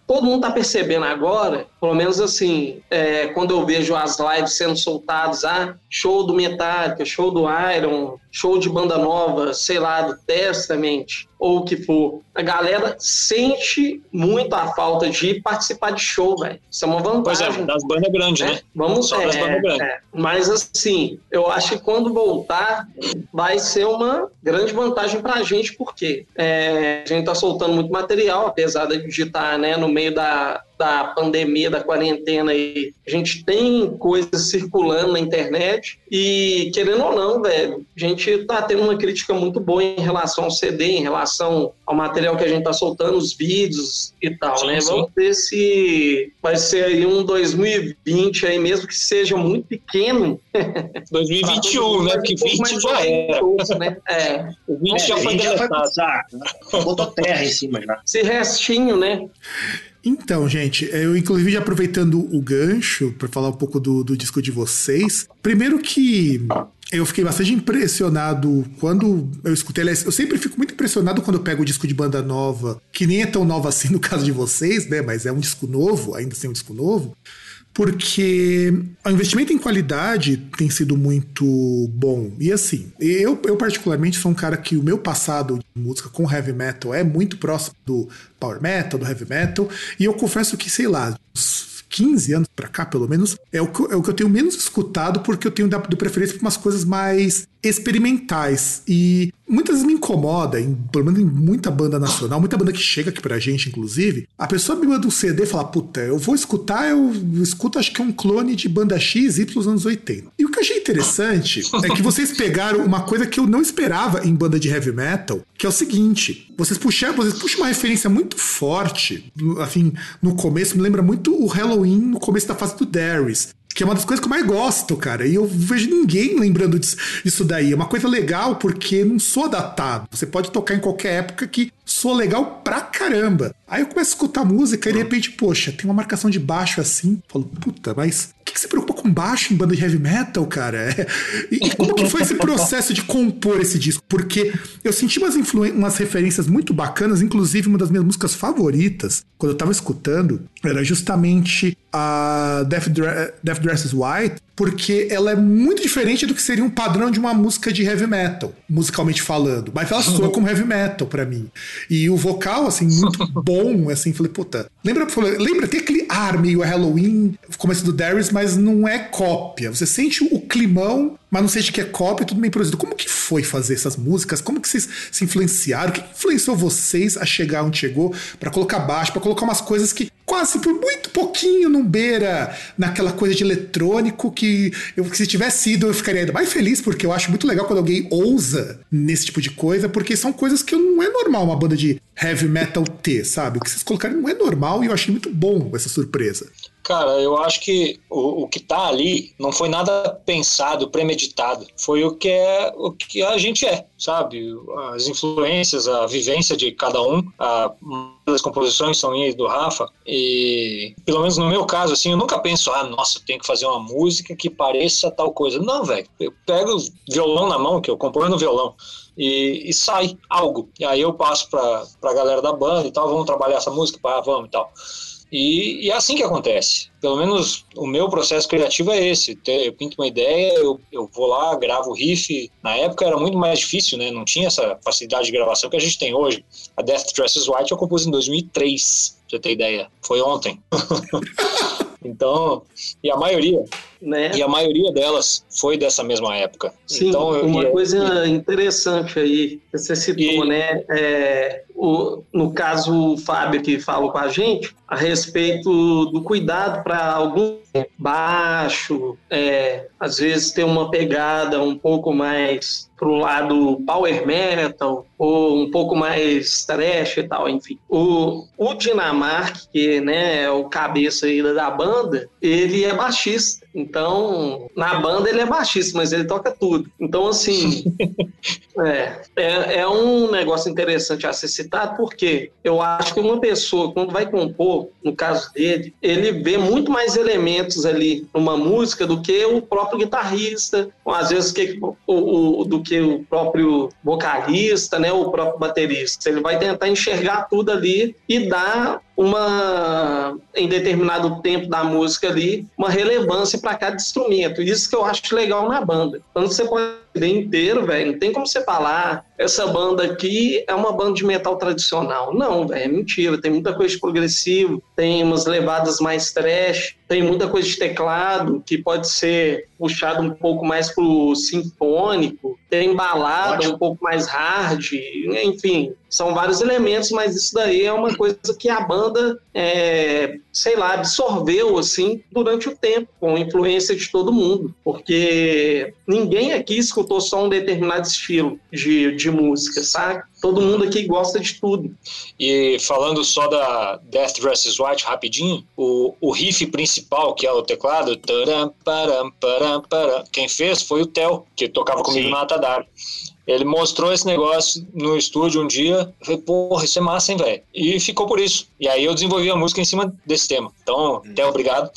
Todo mundo está percebendo agora, pelo menos assim, é, quando eu vejo as lives sendo soltadas, ah, show do Metallica, show do Iron, show de banda nova, sei lá, do Testament, ou o que for. A galera sente muito a falta de participar de show, velho. Isso é uma Pois é, vantagem. das bandas grandes, né? né? Vamos Só das é, bandas grandes. é. Mas assim, eu acho que quando voltar vai ser uma grande vantagem pra gente, porque é, a gente tá soltando muito material, apesar de estar né, no meio da, da pandemia, da quarentena aí. A gente tem coisas circulando na internet e, querendo ou não, velho, a gente tá tendo uma crítica muito boa em relação ao CD, em relação ao material que a gente tá soltando, os vídeos e tal, Sim, né? sim. Vamos ver se vai ser aí um 2020 aí, mesmo que seja muito pequeno. [LAUGHS] 2021, né? Porque 20 já era. Né? É, O 20 já a foi gente já foi deletado. né? Botou terra em cima já. esse restinho, né? Então, gente, eu inclusive já aproveitando o gancho para falar um pouco do, do disco de vocês. Primeiro que eu fiquei bastante impressionado quando eu escutei. Aliás, eu sempre fico muito impressionado quando eu pego o disco de banda nova, que nem é tão nova assim no caso de vocês, né? Mas é um disco novo, ainda assim é um disco novo. Porque o investimento em qualidade tem sido muito bom. E assim, eu, eu particularmente sou um cara que o meu passado de música com heavy metal é muito próximo do power metal, do heavy metal. E eu confesso que, sei lá, uns 15 anos pra cá, pelo menos, é o que, é o que eu tenho menos escutado, porque eu tenho dado preferência pra umas coisas mais experimentais. E muitas vezes me incomoda, em, pelo menos em muita banda nacional, muita banda que chega aqui pra gente, inclusive, a pessoa me manda um CD e fala, puta, eu vou escutar, eu escuto, acho que é um clone de banda X, Y dos anos 80. E o que eu achei interessante é que vocês pegaram uma coisa que eu não esperava em banda de heavy metal, que é o seguinte, vocês puxaram, vocês puxam uma referência muito forte, assim, no começo, me lembra muito o Halloween no começo da fase do Darius. Que é uma das coisas que eu mais gosto, cara. E eu vejo ninguém lembrando disso, disso daí. É uma coisa legal porque não sou datado. Você pode tocar em qualquer época que soa legal pra caramba. Aí eu começo a escutar música e de repente, poxa, tem uma marcação de baixo assim. Falo, puta, mas o que, que se preocupa com baixo em banda de heavy metal, cara? [LAUGHS] E, como que foi esse processo de compor esse disco? Porque eu senti umas, umas referências muito bacanas, inclusive uma das minhas músicas favoritas, quando eu tava escutando, era justamente a Death, Dre Death Dresses White porque ela é muito diferente do que seria um padrão de uma música de heavy metal, musicalmente falando. Mas ela soa como heavy metal para mim. E o vocal, assim, muito [LAUGHS] bom, assim, falei, puta. Lembra, lembra, tem aquele ar meio Halloween, começo do Darius, mas não é cópia. Você sente o climão, mas não sente que é cópia, tudo bem produzido. Como que foi fazer essas músicas? Como que vocês se influenciaram? O que influenciou vocês a chegar onde chegou para colocar baixo, para colocar umas coisas que quase por muito pouquinho não beira naquela coisa de eletrônico que que eu, se tivesse sido, eu ficaria ainda mais feliz, porque eu acho muito legal quando alguém ousa nesse tipo de coisa, porque são coisas que não é normal uma banda de heavy metal ter, sabe? O que vocês colocaram não é normal e eu achei muito bom essa surpresa. Cara, eu acho que o, o que tá ali não foi nada pensado, premeditado. Foi o que é o que a gente é, sabe? As influências, a vivência de cada um, a, as composições são minhas do Rafa e pelo menos no meu caso assim, eu nunca penso, ah, nossa, eu tenho que fazer uma música que pareça tal coisa. Não, velho. Eu pego o violão na mão, que eu componho no violão. E, e, sai algo. E aí eu passo para a galera da banda e tal, vamos trabalhar essa música, pá, vamos e tal. E, e, é assim que acontece. Pelo menos o meu processo criativo é esse. Eu pinto uma ideia, eu, eu vou lá, gravo o riff. Na época era muito mais difícil, né? Não tinha essa facilidade de gravação que a gente tem hoje. A Death Dresses White eu compus em 2003, pra você ter ideia. Foi ontem. [LAUGHS] então, e a maioria, né? E a maioria delas foi dessa mesma época. Sim, então, uma coisa interessante aí, você citou, e... né? É, o, no caso, o Fábio que falou com a gente, a respeito do cuidado para algum baixo, é, às vezes ter uma pegada um pouco mais pro lado power metal ou um pouco mais trash e tal, enfim. O, o Dinamark, que né, é o cabeça da banda, ele é baixista. Então, na banda ele é baixista, mas ele toca tudo. Então, assim, [LAUGHS] é, é, é, um negócio interessante a ser citado, porque eu acho que uma pessoa, quando vai compor, no caso dele, ele vê muito mais elementos ali numa música do que o próprio guitarrista, ou às vezes que, o, o, do que o próprio vocalista, né, o próprio baterista. Ele vai tentar enxergar tudo ali e dar uma em determinado tempo da música ali uma relevância para cada instrumento. Isso que eu acho legal na banda. Quando você pode ver inteiro, velho, não tem como você falar essa banda aqui é uma banda de metal tradicional. Não, velho, é mentira. Tem muita coisa de progressivo, tem umas levadas mais trash, tem muita coisa de teclado que pode ser puxado um pouco mais pro sinfônico, tem balada Ótimo. um pouco mais hard, enfim, são vários elementos, mas isso daí é uma coisa que a banda, é, sei lá, absorveu assim durante o tempo, com influência de todo mundo, porque ninguém aqui escutou só um determinado estilo de, de música, sabe? Todo mundo aqui gosta de tudo. E falando só da Death Dresses White rapidinho, o, o riff principal, que é o teclado, taram, param, param, param, quem fez foi o Theo, que tocava comigo Sim. na Atadar. Ele mostrou esse negócio no estúdio um dia. Eu falei, porra, isso é massa, hein, velho? E ficou por isso. E aí eu desenvolvi a música em cima desse tema. Então, até obrigado.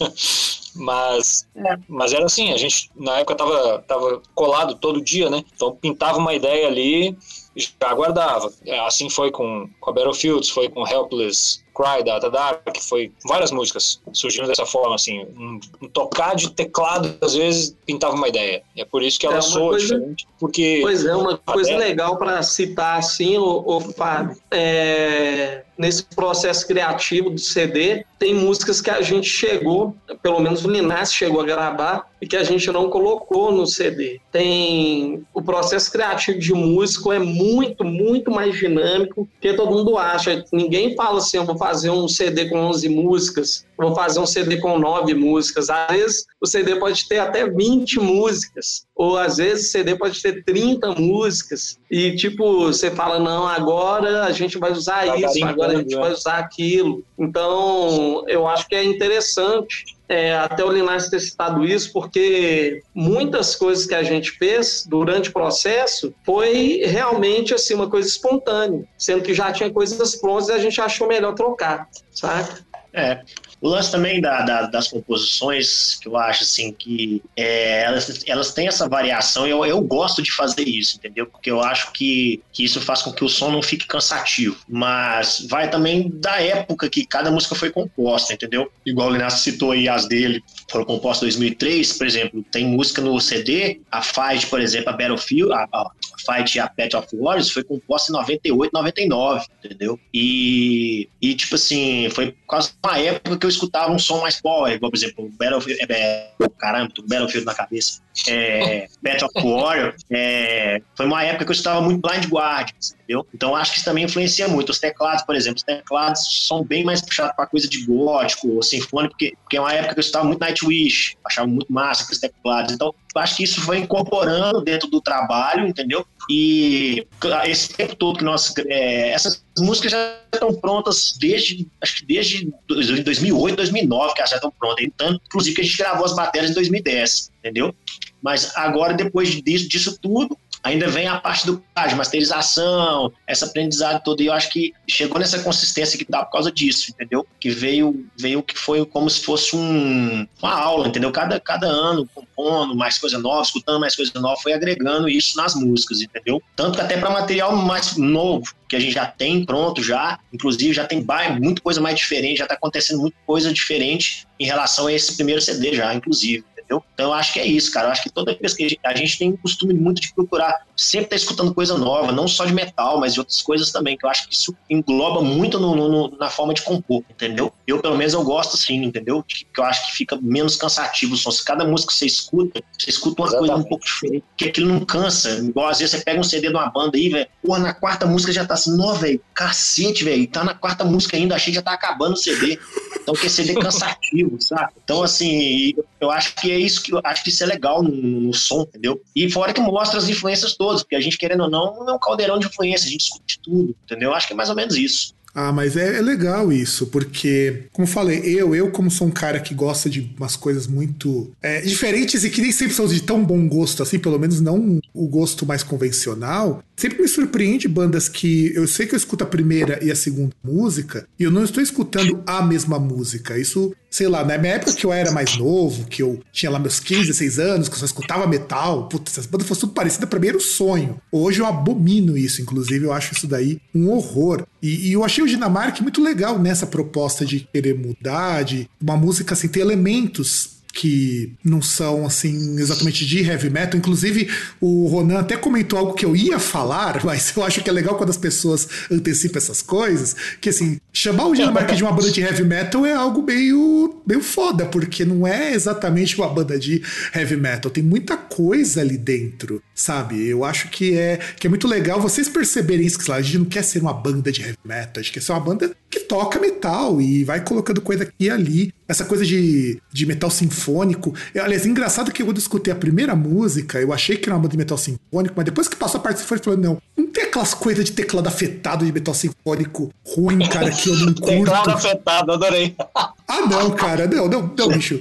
[LAUGHS] mas, é. mas era assim, a gente na época tava, tava colado todo dia, né? Então pintava uma ideia ali e já aguardava. Assim foi com, com a Battlefields, foi com Helpless, Cry, Data Dark, foi várias músicas surgindo dessa forma, assim, um, um, tocar de teclado às vezes pintava uma ideia. É por isso que ela é soa coisa, diferente, porque... Pois é, uma coisa legal para citar assim, o, o Fábio, é, nesse processo criativo do CD, tem músicas que a gente chegou, pelo menos o Linás chegou a gravar, e que a gente não colocou no CD. Tem o processo criativo de músico é muito, muito mais dinâmico que todo mundo acha. Ninguém fala assim, eu vou fazer um CD com 11 músicas, vou fazer um CD com 9 músicas. Às vezes o CD pode ter até 20 músicas, ou às vezes o CD pode ter 30 músicas. E tipo, você fala, não, agora a gente vai usar vai isso, agora a gente vai usar aquilo. Então, eu acho que é interessante é, até o Linhares ter citado isso, porque muitas coisas que a gente fez durante o processo foi realmente assim, uma coisa espontânea, sendo que já tinha coisas prontas e a gente achou melhor trocar, sabe? É. O lance também da, da- das composições, que eu acho assim que é, elas, elas têm essa variação, eu, eu gosto de fazer isso, entendeu? Porque eu acho que, que isso faz com que o som não fique cansativo. Mas vai também da época que cada música foi composta, entendeu? Igual o Linasco citou aí as dele, foram compostas em 2003, por exemplo, tem música no CD, a Fight, por exemplo, a Battlefield, a, a Fight e a Pet of Wars foi composta em 98, 99, entendeu? E, e tipo assim, foi quase uma época que eu escutava um som mais power, igual, por exemplo, Battlefield, é, é, caramba, tô com Battlefield na cabeça, é, [LAUGHS] Battle of Warrior, é, foi uma época que eu escutava muito Blind Guardians, entendeu? Então acho que isso também influencia muito. Os teclados, por exemplo, os teclados são bem mais puxados para coisa de gótico ou sinfônico, porque, porque é uma época que eu escutava muito Nightwish, achava muito massa aqueles teclados. Então acho que isso foi incorporando dentro do trabalho, entendeu? E esse tempo todo que nós. é, essas músicas já estão prontas desde, acho que desde 2008, 2009, que elas já estão prontas. Então, inclusive, que a gente gravou as matérias em 2010, entendeu? Mas agora, depois disso, disso tudo, ainda vem a parte do de masterização, essa aprendizado todo. E eu acho que chegou nessa consistência que dá por causa disso, entendeu? Que veio, veio que foi como se fosse um, uma aula, entendeu? Cada, cada ano compondo mais coisa nova, escutando mais coisa nova, foi agregando isso nas músicas, entendeu? Tanto que até para material mais novo, que a gente já tem pronto já, inclusive já tem muita coisa mais diferente, já tá acontecendo muita coisa diferente em relação a esse primeiro CD já, inclusive. Entendeu? Então eu acho que é isso, cara. Eu acho que toda vez que a gente, tem o costume muito de procurar sempre estar escutando coisa nova, não só de metal, mas de outras coisas também, que eu acho que isso engloba muito no- no- na forma de compor, entendeu? Eu, pelo menos, eu gosto assim, entendeu? Que, que eu acho que fica menos cansativo o som. Se cada música que você escuta, você escuta uma coisa um Exatamente. pouco diferente, que aquilo não cansa. Igual às vezes você pega um CD de uma banda aí, velho, porra, na quarta música já tá assim, nó, velho, cacete, velho, tá na quarta música ainda, achei que já tá acabando o CD. Então, que é CD cansativo, [LAUGHS] sabe? Então, assim, eu acho que é isso que eu acho que isso é legal no, no som, entendeu? E fora que mostra as influências todas, porque a gente, querendo ou não, é um caldeirão de influência, a gente discute tudo, entendeu? Eu acho que é mais ou menos isso. Ah, mas é, é legal isso, porque, como falei, eu, eu como sou um cara que gosta de umas coisas muito é, diferentes e que nem sempre são de tão bom gosto assim, pelo menos não o gosto mais convencional, sempre me surpreende bandas que eu sei que eu escuto a primeira e a segunda música e eu não estou escutando a mesma música. Isso, sei lá, na minha época que eu era mais novo, que eu tinha lá meus 15, 16 anos, que eu só escutava metal, putz, essas bandas fossem tudo parecidas, pra mim era o sonho. Hoje eu abomino isso, inclusive eu acho isso daí um horror. E, e eu achei o Dinamarca muito legal nessa proposta de querer mudar, de uma música assim, ter elementos que não são assim exatamente de heavy metal. Inclusive, o Ronan até comentou algo que eu ia falar, [LAUGHS] mas eu acho que é legal quando as pessoas antecipam essas coisas. Que assim, chamar o Dinamarca de uma banda de heavy metal é algo meio, meio foda, porque não é exatamente uma banda de heavy metal. Tem muita coisa ali dentro, sabe? Eu acho que é, que é muito legal vocês perceberem isso, que lá, a gente não quer ser uma banda de heavy metal, a gente quer ser uma banda que toca metal e vai colocando coisa aqui e ali. Essa coisa de, de metal sinfônico. Eu, aliás, engraçado que quando eu escutei a primeira música, eu achei que era uma banda de metal sinfônico, mas depois que passou a parte sinfônica, eu falei, não, não tem aquelas coisas de teclado afetado de metal sinfônico ruim, cara, que eu não [LAUGHS] Teclado curto. afetado, adorei. Ah, não, cara, não, não, não, bicho.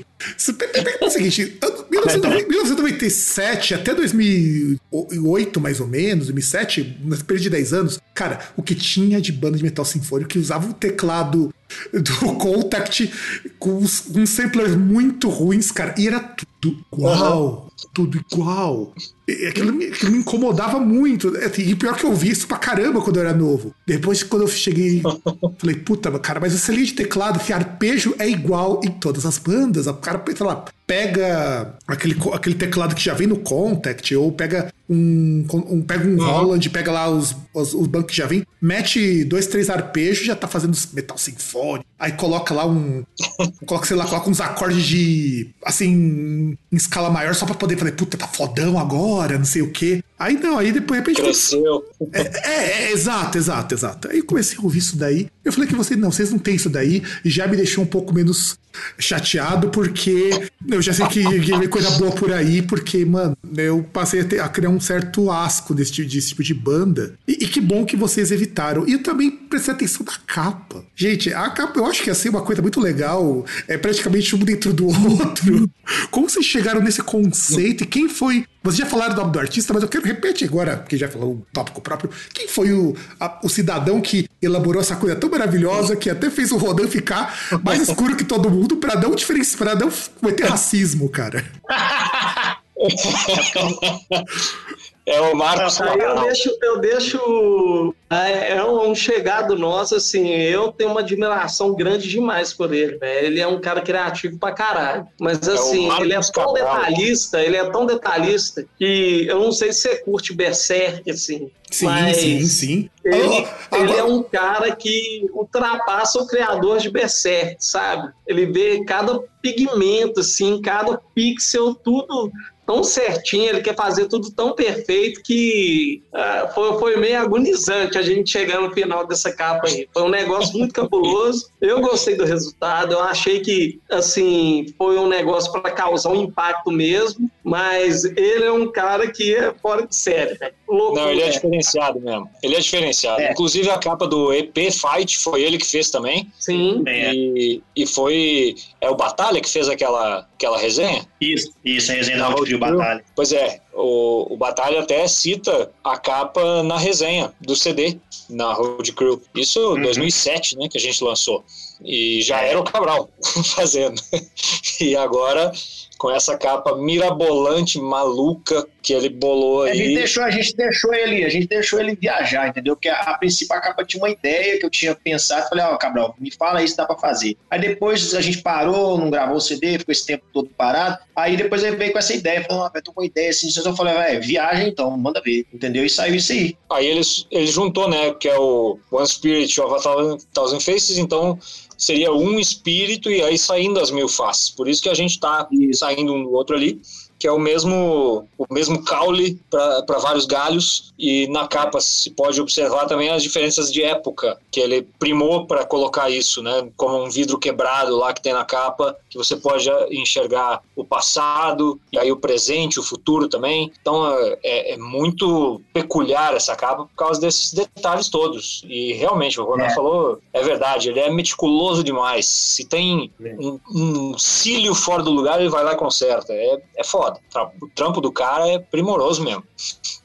É o seguinte, eu- 1990 1997 até 2008, mais ou menos, 2007, nesse período de 10 anos, cara, o que tinha de banda de metal sinfônico que usava o teclado do Contact com uns, samplers muito ruins, cara, e era tudo igual. Tudo igual. Aquilo me, aquilo me incomodava muito. Assim, E pior que eu ouvi isso pra caramba quando eu era novo. Depois, quando eu cheguei, [LAUGHS] falei, puta, cara, mas essa linha de teclado, que arpejo é igual em todas as bandas. O cara, sei lá, pega aquele, aquele teclado que já vem no Contact, ou pega um, um- pega um Holland, pega lá os, os, os bancos que já vem, mete dois, três arpejos, já tá fazendo metal sinfônico. Aí coloca lá um. [LAUGHS] coloca, sei lá, coloca uns acordes de. assim, em escala maior, só pra poder falar, puta, tá fodão agora, não sei o quê. Aí não, aí depois, de repente. Cresceu. É, é, é, exato, exato, exato. Aí eu comecei a ouvir isso daí. Eu falei que vocês não, vocês não têm isso daí. E já me deixou um pouco menos chateado, porque eu já sei que, que vem coisa boa por aí, porque, mano, eu passei a, ter- a criar um certo asco desse, tipo- desse tipo de banda. E, e que bom que vocês evitaram. E eu também prestei atenção na capa. Gente, a capa eu acho que ia ser uma coisa muito legal. É praticamente um dentro do [LAUGHS] outro. Como vocês chegaram nesse conceito e quem foi. Vocês já falaram do nome do artista, mas eu quero repete agora, porque já falou um tópico próprio. Quem foi o, a- o cidadão que elaborou essa coisa tão maravilhosa que até fez o Rodan ficar mais escuro que todo mundo pra não diferenciar, pra não cometer racismo, cara? [LAUGHS] É o Marcos Aí eu deixo, eu deixo. É é um chegado nosso, assim. Eu tenho uma admiração grande demais por ele, velho. Ele é um cara criativo pra caralho. Mas, o assim, ele é tão Cabral. detalhista, ele é tão detalhista que eu não sei se você curte Berserk, assim. Sim, mas sim, sim. Ele, ele é um cara que ultrapassa o criador de Berserk, sabe? Ele vê cada pigmento, assim, cada pixel, tudo tão certinho, ele quer fazer tudo tão perfeito que ah, foi, foi meio agonizante a gente chegar no final dessa capa aí. Foi um negócio muito cabuloso. Eu gostei do resultado, eu achei que, assim, foi um negócio para causar um impacto mesmo, mas ele é um cara que é fora de série, velho. Louco, Não, ele é velho. diferenciado mesmo. Ele é diferenciado. É. Inclusive a capa do EP Fight foi ele que fez também. Sim. É, E, e foi. É o Batalha que fez aquela, aquela resenha? isso, isso, a resenha da Road. Batalha. Pois é, o, o Batalha até cita a capa na resenha do CD, na Road Crew. Isso em Uhum. 2007, né, que a gente lançou. E já era o Cabral [LAUGHS] fazendo. E agora, com essa capa mirabolante, maluca, que ele bolou A gente, aí. deixou, a gente deixou ele, a gente deixou ele viajar, entendeu? Porque a, a princípio a capa tinha uma ideia que eu tinha pensado, falei, ó, Cabral, me fala aí se dá pra fazer. Aí depois a gente parou, não gravou o CD, ficou esse tempo todo parado. Aí depois ele veio com essa ideia, falou, ó, eu tô com uma ideia assim, eu falei, vai, viaja então, manda ver, entendeu? E saiu isso aí. Aí ele, ele juntou, né, que é o One Spirit of a Thousand, Thousand Faces, então seria um espírito e aí saindo as mil faces. Por isso que a gente tá saindo um do outro ali, que é o mesmo o mesmo caule para vários galhos e na capa se pode observar também as diferenças de época que ele primou para colocar isso, né, como um vidro quebrado lá que tem na capa, que você pode enxergar o passado e aí o presente, o futuro também. Então é, é muito peculiar essa capa por causa desses detalhes todos. E realmente o Ronaldo É. falou é verdade, ele é meticuloso demais. Se tem um, um cílio fora do lugar, ele vai lá e conserta. É, é foda. Tra- O trampo do cara é primoroso mesmo.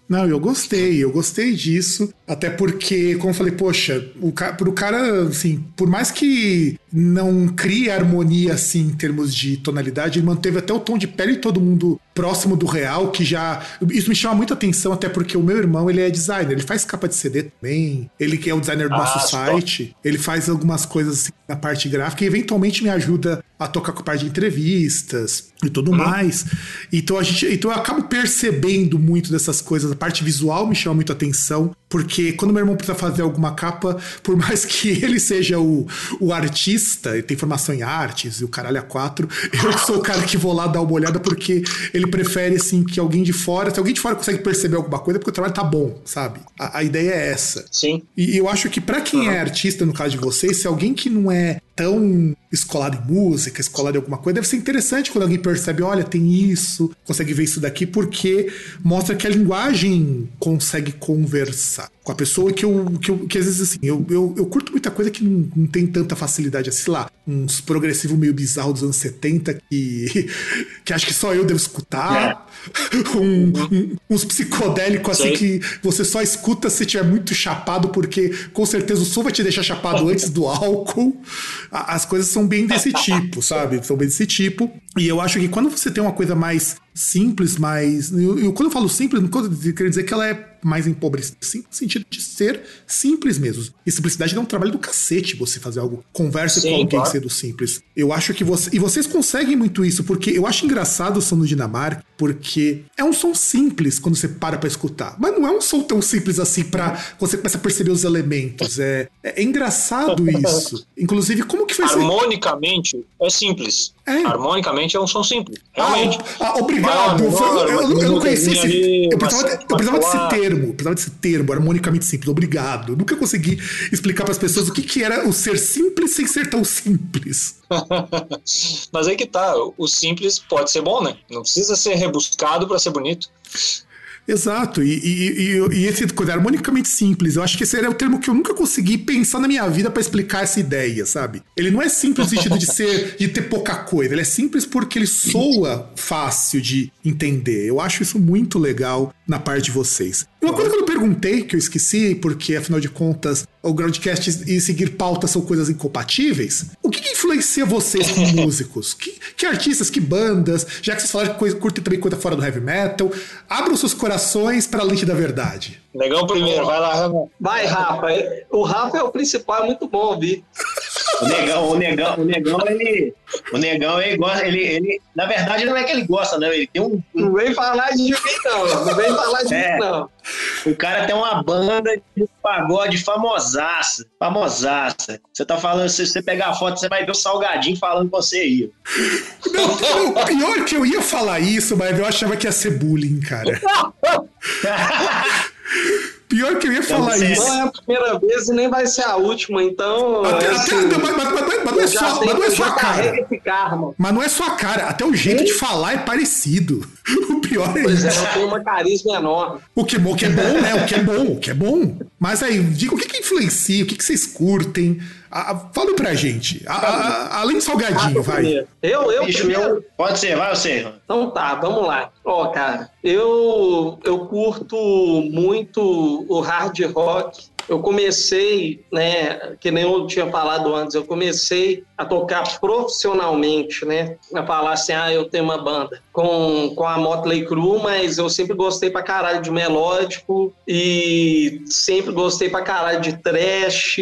Não, eu gostei, eu gostei disso. Até porque, como eu falei, poxa, o ca... pro cara, assim, por mais que não crie harmonia, assim, em termos de tonalidade, ele manteve até o tom de pele de todo mundo próximo do real, que já. Isso me chama muita atenção, até porque o meu irmão, ele é designer, ele faz capa de CD também, ele que é o designer do Ah, nosso só. site, ele faz algumas coisas assim, na parte gráfica e eventualmente me ajuda a tocar com a parte de entrevistas e tudo mais. Então a gente, então eu acabo percebendo muito dessas coisas. Parte visual me chama muito atenção, porque quando meu irmão precisa fazer alguma capa, por [LAUGHS] mais que ele seja o, o artista, ele tem formação em artes e o caralho a quatro, eu sou o cara que vou lá dar uma olhada porque ele prefere assim que alguém de fora, se alguém de fora consegue perceber alguma coisa, é porque o trabalho tá bom, sabe? A, a ideia é essa. Sim. E eu acho que pra quem é artista, no caso de vocês, se alguém que não é tão escolado em música, escolado em alguma coisa, deve ser interessante quando alguém percebe, olha, tem isso, consegue ver isso daqui, porque mostra que a linguagem consegue conversar com a pessoa que eu, que, eu, que às vezes assim, eu, eu, eu curto muita coisa que não, não tem tanta facilidade, assim, lá, uns progressivos meio bizarros dos anos 70 que, [LAUGHS] que acho que só eu devo escutar. Um- um- uns psicodélicos assim que você só escuta se tiver muito chapado, porque com certeza o som vai te deixar chapado [LAUGHS] antes do álcool. As coisas são bem desse tipo, sabe? São bem desse tipo. E eu acho que quando você tem uma coisa mais simples, mais. Eu, eu- quando eu falo simples, não quero dizer- quero dizer que ela é mais empobrecida, sim, no sentido de ser simples mesmo. E simplicidade dá um trabalho do cacete você fazer algo. Conversa Sim, com alguém claro. sendo simples. Eu acho que você. E vocês conseguem muito isso, porque eu acho engraçado o som do Dinamarca, porque é um som simples quando você para pra escutar. Mas não é um som tão simples assim pra você começar a perceber os elementos. É, é engraçado [LAUGHS] isso. Inclusive, como que foi. Harmonicamente é simples. É. Harmonicamente é um som simples. Realmente. Ah, ah, obrigado. Foi- eu, eu- eu não conhecia esse. ali, eu precisava, eu precisava desse termo. Eu precisava desse termo, harmonicamente simples. Obrigado. Eu nunca consegui explicar para as pessoas o que, que era o ser simples sem ser tão simples. [LAUGHS] Mas aí que tá, o simples pode ser bom, né? Não precisa ser rebuscado para ser bonito. Exato, e, e, e, e esse coisa harmonicamente simples, eu acho que esse era o termo que eu nunca consegui pensar na minha vida para explicar essa ideia, sabe? Ele não é simples no sentido de ser, [LAUGHS] de ter pouca coisa, ele é simples porque ele soa fácil de entender. Eu acho isso muito legal na parte de vocês. Uma coisa que eu perguntei, que eu esqueci, porque afinal de contas o Groundcast e seguir pautas são coisas incompatíveis. O que, que influencia vocês como [LAUGHS] músicos? Que, que, artistas, que bandas? Já que vocês falaram que curtem também coisa fora do heavy metal, abram seus corações para a lente da verdade. Negão primeiro, vai lá, Ramon. Vai, Rafa. O Rafa é o principal, é muito bom ouvir. O negão, o negão, o negão, ele. O negão, ele gosta, ele, ele. Na verdade, não é que ele gosta, não. Ele tem um. Não vem falar de mim, não. Não vem falar de é. mim, não. O cara tem uma banda de pagode famosaça. Famosaça. Você tá falando, se você pegar a foto, você vai ver o Salgadinho falando com você aí. Não, o pior é que eu ia falar isso, mas eu achava que ia ser bullying, cara. [LAUGHS] Pior que eu ia falar isso. Não é a primeira vez e nem vai ser a última, então. Até, assim, até, mas, mas, mas, mas, não é só, mas não é sua cara. Karma. Mas não é sua cara. Até o jeito de falar é parecido. [LAUGHS] O pior é pois isso. Pois é, tem uma carisma enorme. O que, o que é bom, né? O que é bom, o que é bom. Mas aí, diga o que, que influencia, o que, que vocês curtem. Fala pra gente. além do salgadinho, ah, vai. Eu, eu, Bicho, eu. Pode ser, vai você. Então tá, vamos lá. Ó, cara, eu, eu curto muito o hard rock eu comecei, né, que nem eu tinha falado antes, eu comecei a tocar profissionalmente, né, a falar assim, ah, eu tenho uma banda com, com a Motley Crue, mas eu sempre gostei pra caralho de melódico e sempre gostei pra caralho de trash,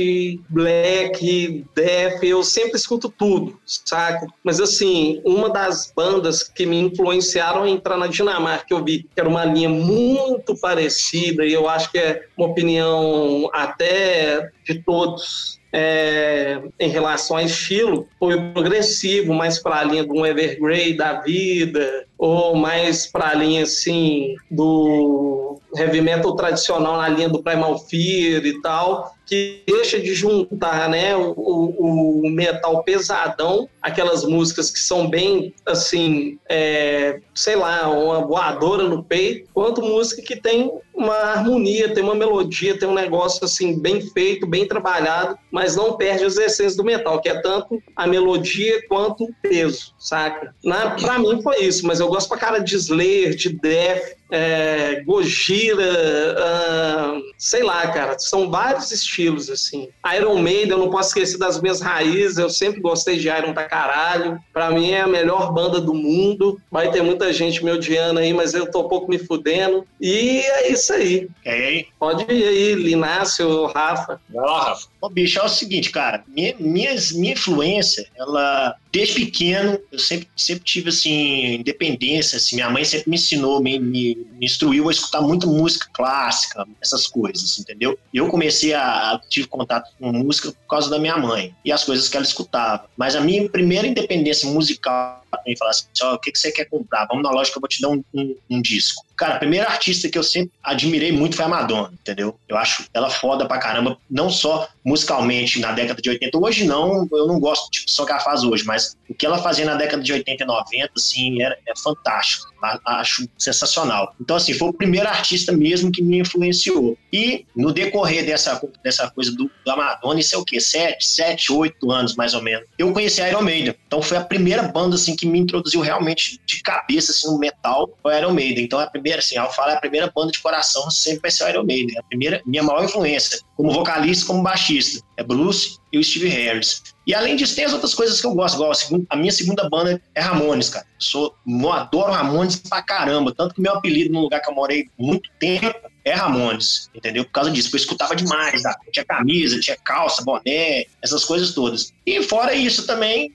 black, death, eu sempre escuto tudo, saca? Mas assim, uma das bandas que me influenciaram a entrar na Dinamarca, eu vi que era uma linha muito parecida e eu acho que é uma opinião até de todos é, em relação a estilo, foi progressivo, mais para a linha do Evergrey da vida, ou mais para a linha assim do heavy metal tradicional na linha do Primal Fear e tal, que deixa de juntar né, o, o, metal pesadão, aquelas músicas que são bem, assim, é, sei lá, uma voadora no peito, quanto música que tem uma harmonia, tem uma melodia, tem um negócio, assim, bem feito, bem trabalhado, mas não perde as essências do metal, que é tanto a melodia quanto o peso, saca? Na, pra mim foi isso, mas eu gosto pra cara de Slayer, de Death, é, Gojira, uh, sei lá, cara, são vários estilos, assim. Iron Maiden, eu não posso esquecer das minhas raízes, eu sempre gostei de Iron pra caralho. Pra mim é a melhor banda do mundo. Vai ter muita gente me odiando aí, mas eu tô um pouco me fudendo. E é isso aí. aí? Pode ir aí, Linácio, Rafa. Vai lá, Rafa. Ô, bicho, é o seguinte, cara, minha, minha, minha influência, ela, desde pequeno, eu sempre, sempre tive, assim, independência, assim, minha mãe sempre me ensinou, me, me, me instruiu a escutar muito música clássica, essas coisas, entendeu? Eu comecei a, tive contato com música por causa da minha mãe e as coisas que ela escutava, mas a minha primeira independência musical e falar assim, ó, o que, que você quer comprar? Vamos na loja que eu vou te dar um, um, um disco. Cara, a primeira artista que eu sempre admirei muito foi a Madonna, entendeu? Eu acho ela foda pra caramba, não só musicalmente na década de 80. Hoje não, eu não gosto tipo, só que ela faz hoje, mas o que ela fazia na década de 80 e 90, assim, era, é fantástico. Acho sensacional. Então, assim, foi o primeiro artista mesmo que me influenciou. E no decorrer dessa, dessa coisa do, da Madonna, isso é o quê? Sete, sete, oito anos, mais ou menos. Eu conheci a Iron Maiden. Então foi a primeira banda, assim, que me introduziu realmente de cabeça, assim, no metal, foi Iron Maiden. Então a primeira, assim, ao falar, a primeira banda de coração sempre vai ser a Iron Maiden. A primeira, minha maior influência, como vocalista, como baixista, é Bruce e o Steve Harris. E além disso, tem as outras coisas que eu gosto, igual a, minha segunda banda é Ramones, cara. Sou, eu adoro Ramones pra caramba, tanto que meu apelido no lugar que eu morei muito tempo é Ramones, entendeu? Por causa disso, eu escutava demais, tá? tinha camisa, tinha calça, boné, essas coisas todas. E fora isso também,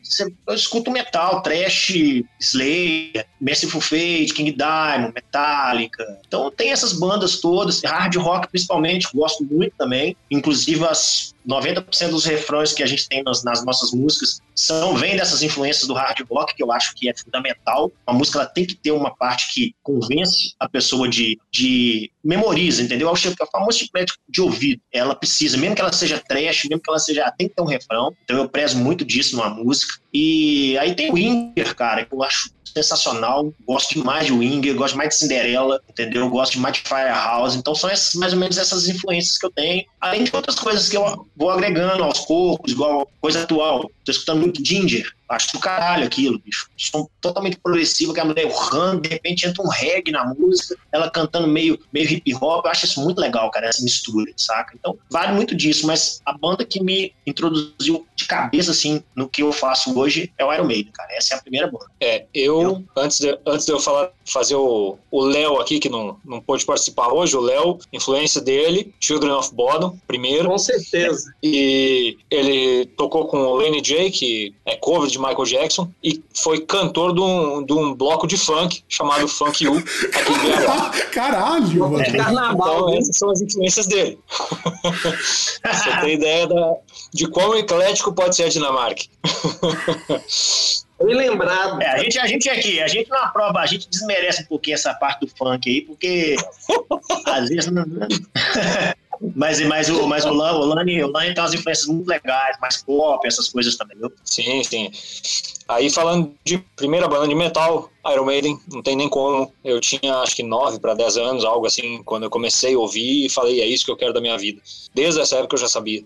eu escuto metal, trash, Slayer, Merciful Fate, King Diamond, Metallica. Então tem essas bandas todas, hard rock principalmente, gosto muito também. Inclusive as 90% dos refrões que a gente tem nas, nas, nossas músicas são vem dessas influências do hard rock, que eu acho que é fundamental. A música ela tem que ter uma parte que convence a pessoa de, de memoriza, entendeu? É o famoso chiclete de ouvido. Ela precisa, mesmo que ela seja trash, mesmo que ela seja, tem que ter um refrão. Então eu prezo muito disso numa música. E aí tem o Inter, cara, que eu acho sensacional. Gosto demais de Winger, gosto mais de Cinderela, entendeu? Gosto demais de Firehouse. Então são essas, mais ou menos essas influências que eu tenho. Além de outras coisas que eu vou agregando aos poucos, igual coisa atual. Tô escutando muito Ginger. Acho do caralho aquilo, bicho. Som totalmente progressivo, que a mulher urrando, de repente entra um reggae na música, ela cantando meio, meio hip hop. Eu acho isso muito legal, cara, essa mistura, saca? Então, vale muito disso, mas a banda que me introduziu de cabeça, assim, no que eu faço hoje é o Iron Maiden, cara. Essa é a primeira banda. É, eu, antes de, antes de eu falar, fazer o Léo aqui, que não, não pôde participar hoje, o Léo, influência dele, Children of Bodom, primeiro. Com certeza. E ele tocou com o Lane J, que é cover de Michael Jackson, e foi cantor de um, de um bloco de funk chamado Funk U, aqui em BH. [LAUGHS] Caralho, mano. É carnaval, Então, essas são as influências dele. [LAUGHS] Você tem ideia da- de quão eclético pode ser a Dinamarca. [LAUGHS] Bem lembrado. É, a gente, a gente aqui, a gente na prova, a gente desmerece um pouquinho essa parte do funk aí, porque [LAUGHS] às vezes não. [LAUGHS] Mas, mas, o, mas o, Lan, o, Lani, o Lani tem umas influências muito legais, mais pop, essas coisas também, viu? Sim, sim. Aí falando de primeira banda de metal, Iron Maiden, não tem nem como. Eu tinha acho que 9 para 10 anos, algo assim, quando eu comecei a ouvir e falei, é isso que eu quero da minha vida. Desde essa época eu já sabia.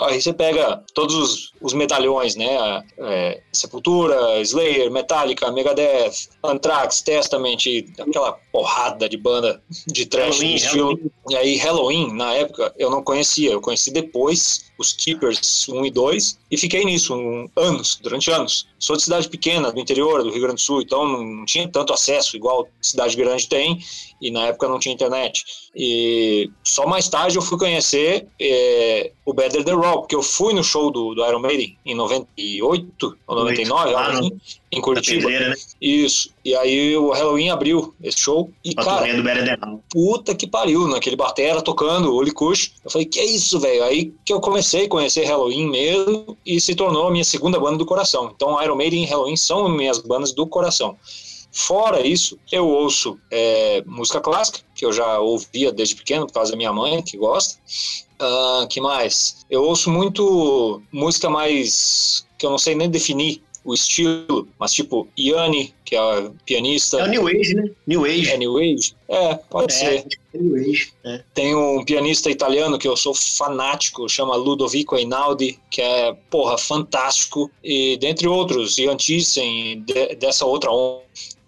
Aí você pega todos os, os medalhões, né? É, Sepultura, Slayer, Metallica, Megadeth, Anthrax, Testament, aquela porrada de banda de trash Halloween, estilo. E aí Halloween, na época, eu não conhecia. Eu conheci depois os Keepers 1 e 2 e fiquei nisso um, anos, durante anos. Sou de cidade pequena, do interior do Rio Grande do Sul, então não tinha tanto acesso igual cidade grande tem e na época não tinha internet. E só mais tarde eu fui conhecer é, o Better The Raw, porque eu fui no show do, do Iron Maiden em 98 ou 99, Lá algo no- assim, em Curitiba. pedreira, né? Isso. E aí o Halloween abriu esse show. E, Pra cara, do puta que pariu, naquele batera tocando Holy Kush. Eu falei, que é isso, velho? Aí que eu comecei a conhecer Halloween mesmo e se tornou a minha segunda banda do coração. Então Iron Maiden e Halloween são minhas bandas do coração. Fora isso, eu ouço é, música clássica, que eu já ouvia desde pequeno, por causa da minha mãe, que gosta. Ah, que mais? Eu ouço muito música mais. que eu não sei nem definir o estilo, mas tipo Yanni, que é a pianista. É o New Age, né? New Age. É New Age? É, pode É, ser. é New Age. É. Tem um pianista italiano que eu sou fanático, chama Ludovico Einaudi, que é, porra, fantástico. E dentre outros, Ian Thyssen, de, dessa outra onda.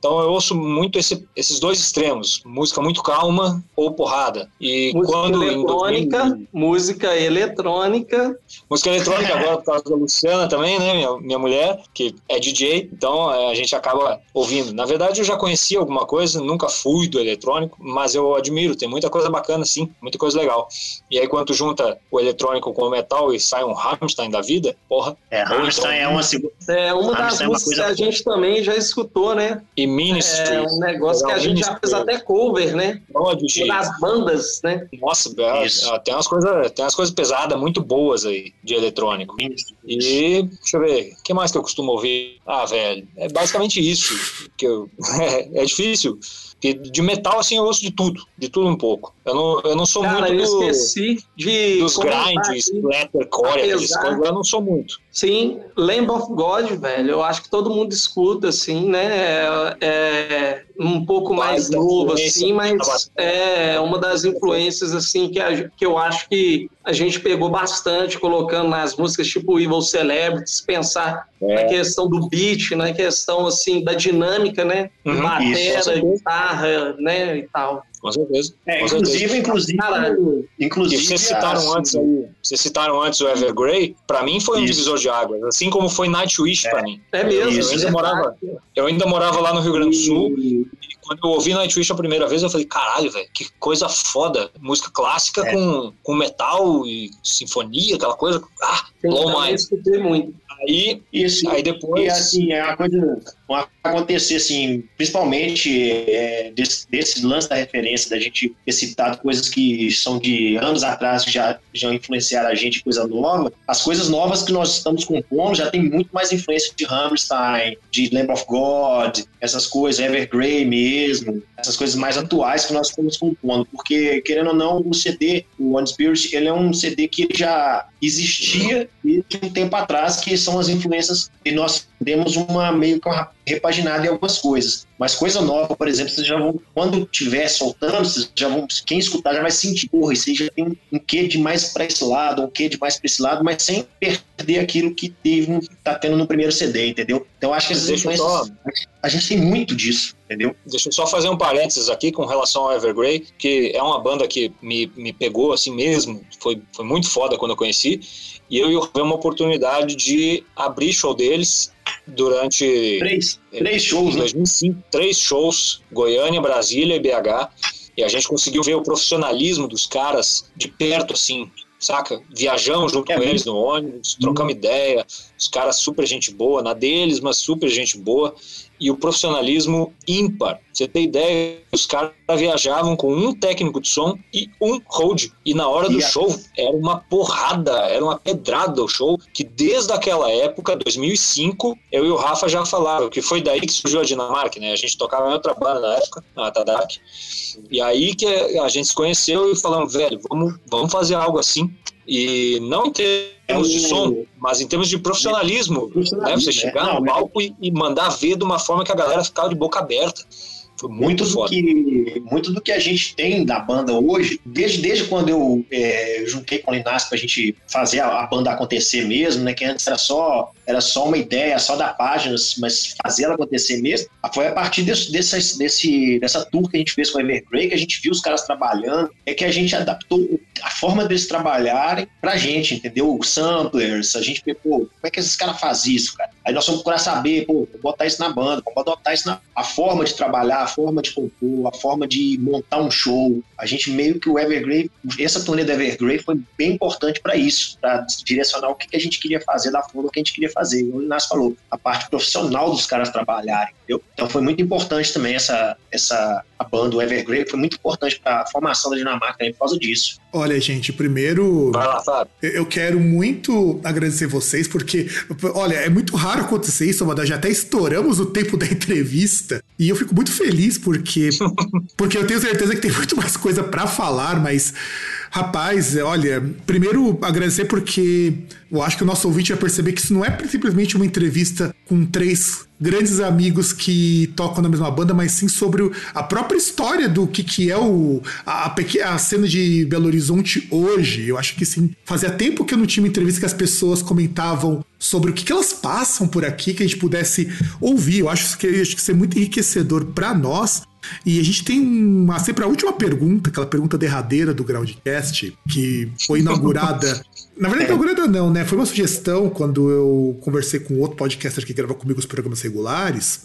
Então eu ouço muito esse- esses dois extremos, música muito calma ou porrada. E Música quando eletrônica, 2000 música eletrônica. Música eletrônica [LAUGHS] agora por causa da Luciana também, né? Minha, minha mulher, que é DJ, então é, a gente acaba ouvindo. Na verdade, eu já conhecia alguma coisa, nunca fui do eletrônico, mas eu admiro, tem muita coisa bacana, sim, muita coisa legal. E aí, quando tu junta o eletrônico com o metal e sai um Rammstein da vida, porra, É, Rammstein é uma segunda. É uma das Rammstein é uma músicas que coisa a gente também já escutou, né? e Ministry, É um negócio que a gente já fez até cover, né? Prodigy, das bandas, né? nossa, é, Isso. é, tem umas coisas tem umas coisas pesadas, muito boas aí, de eletrônico. E deixa eu ver, o que mais que eu costumo ouvir? Ah, velho, é basicamente isso. Que eu, [LAUGHS] é, difícil. Porque de metal, assim, eu ouço de tudo, de tudo um pouco. Eu não, eu não sou Cara, muito eu do- esqueci de. dos grinds, splattercore, aqueles Apesar- coisas, eu não sou muito. Sim, Lamb of God, velho. Eu acho que todo mundo escuta, assim, né? É, é um pouco mais novo, assim, mas da é uma das influências, assim, que, a- que eu acho que a gente pegou bastante, colocando nas músicas tipo Evil Celebrities, pensar na É, questão do beat, na questão, assim, da dinâmica, né? Uhum, isso. Batera, guitarra, né? E tal. com certeza. É, Com certeza. inclusive, inclusive, Caralho. Inclusive. vocês citaram assim, antes vocês citaram antes o Evergrey, pra mim foi um Isso. divisor de águas, assim como foi Nightwish pra mim. É mesmo. Eu, ainda é morava, eu ainda morava lá no Rio Grande do Sul quando eu ouvi Nightwish a primeira vez, eu falei, caralho, velho, que coisa foda. Música clássica É. com, com metal e sinfonia, aquela coisa. Ah, Sim, blow mind. escutei muito. Aí, Isso. aí E depois. assim, é uma coisa acontecer assim, principalmente é, desse, desse lance da referência, da gente ter citado coisas que são de anos atrás que já, já influenciaram a gente, coisa nova. As coisas novas que nós estamos compondo já tem muito mais influência de Hammerstein, de Lamb of God, essas coisas, Evergrey mesmo, essas coisas mais atuais que nós estamos compondo. Porque, querendo ou não, o CD, o One Spirit, ele é um CD que já existia desde um tempo atrás, que são as influências e nós demos uma meio que uma repaginado em algumas coisas. Mas coisa nova, por exemplo, vocês já vão, quando tiver soltando, vocês já vão, quem escutar já vai sentir, porra, isso aí já tem um, quê de mais para esse lado, um quê de mais para esse lado, mas sem perder aquilo que teve, tá tendo no primeiro CD, entendeu? Então acho que influências, a gente tem muito disso, entendeu? Deixa eu só fazer um parênteses aqui com relação ao Evergrey, que é uma banda que me, me pegou assim mesmo, foi, foi muito foda quando eu conheci, e eu tive uma oportunidade de abrir show deles durante Três, três shows, em né? 2005, três shows, Goiânia, Brasília e BH, e a gente conseguiu ver o profissionalismo dos caras de perto, assim, saca? Viajamos junto É com eles no ônibus, trocamos ideia, os caras super gente boa, na deles, mas super gente boa, e o profissionalismo ímpar. Você tem ideia, os caras viajavam com um técnico de som e um road, e na hora do show era uma porrada, era uma pedrada o show, que desde aquela época, 2005, eu e o Rafa já falavam, que foi daí que surgiu a Dinamarca, né? A gente tocava em outra banda na época, a Tadak. E aí que a gente se conheceu e falamos, velho, vamos, vamos fazer algo assim. E não em termos de som, mas em termos de profissionalismo. Né? Profissionalismo, Você é. chegar no palco e, e mandar ver de uma forma que a galera ficava de boca aberta. Foi muito, muito do foda. que muito do que a gente tem da banda hoje desde, desde quando eu é, juntei com o Linasco pra gente fazer a, a banda acontecer mesmo né que antes era só era só uma ideia só da página mas fazer ela acontecer mesmo foi a partir desse, desse, desse dessa tour que a gente fez com a Evergrey que a gente viu os caras trabalhando é que a gente adaptou a forma deles trabalharem pra gente entendeu os samplers a gente pô como é que esses caras fazem isso cara aí nós vamos procurar saber pô vou botar isso na banda vamos adotar isso na a forma de trabalhar a forma de compor, a forma de montar um show. A gente meio que o Evergrey, essa turnê do Evergrey foi bem importante para isso, para direcionar o que, que a gente queria fazer da forma que a gente queria fazer. Como o Inácio falou, a parte profissional dos caras trabalharem, entendeu? Então foi muito importante também essa, essa a banda, o Evergrey, foi muito importante para a formação da Dinamarca também por causa disso. Olha, gente, primeiro Vai lá, Fábio. eu- quero muito agradecer vocês, porque, olha, é muito raro acontecer isso, mas já até estouramos o tempo da entrevista. E eu fico muito feliz porque, [LAUGHS] porque eu tenho certeza que tem muito mais coisa pra falar, mas, rapaz, olha, primeiro agradecer porque eu acho que o nosso ouvinte vai perceber que isso não é simplesmente uma entrevista com três grandes amigos que tocam na mesma banda, mas sim sobre a própria história do que, que é o, a, a cena de Belo Horizonte hoje. Eu acho que sim. Fazia tempo que eu não tinha uma entrevista que as pessoas comentavam sobre o que, que elas passam por aqui, que a gente pudesse ouvir. Eu acho que, acho que isso é muito enriquecedor para nós. E a gente tem uma, sempre a última pergunta, aquela pergunta derradeira do Groundcast, que foi inaugurada. [LAUGHS] Na verdade, inaugurada não, né? Foi uma sugestão quando eu conversei com outro podcaster que grava comigo os programas regulares,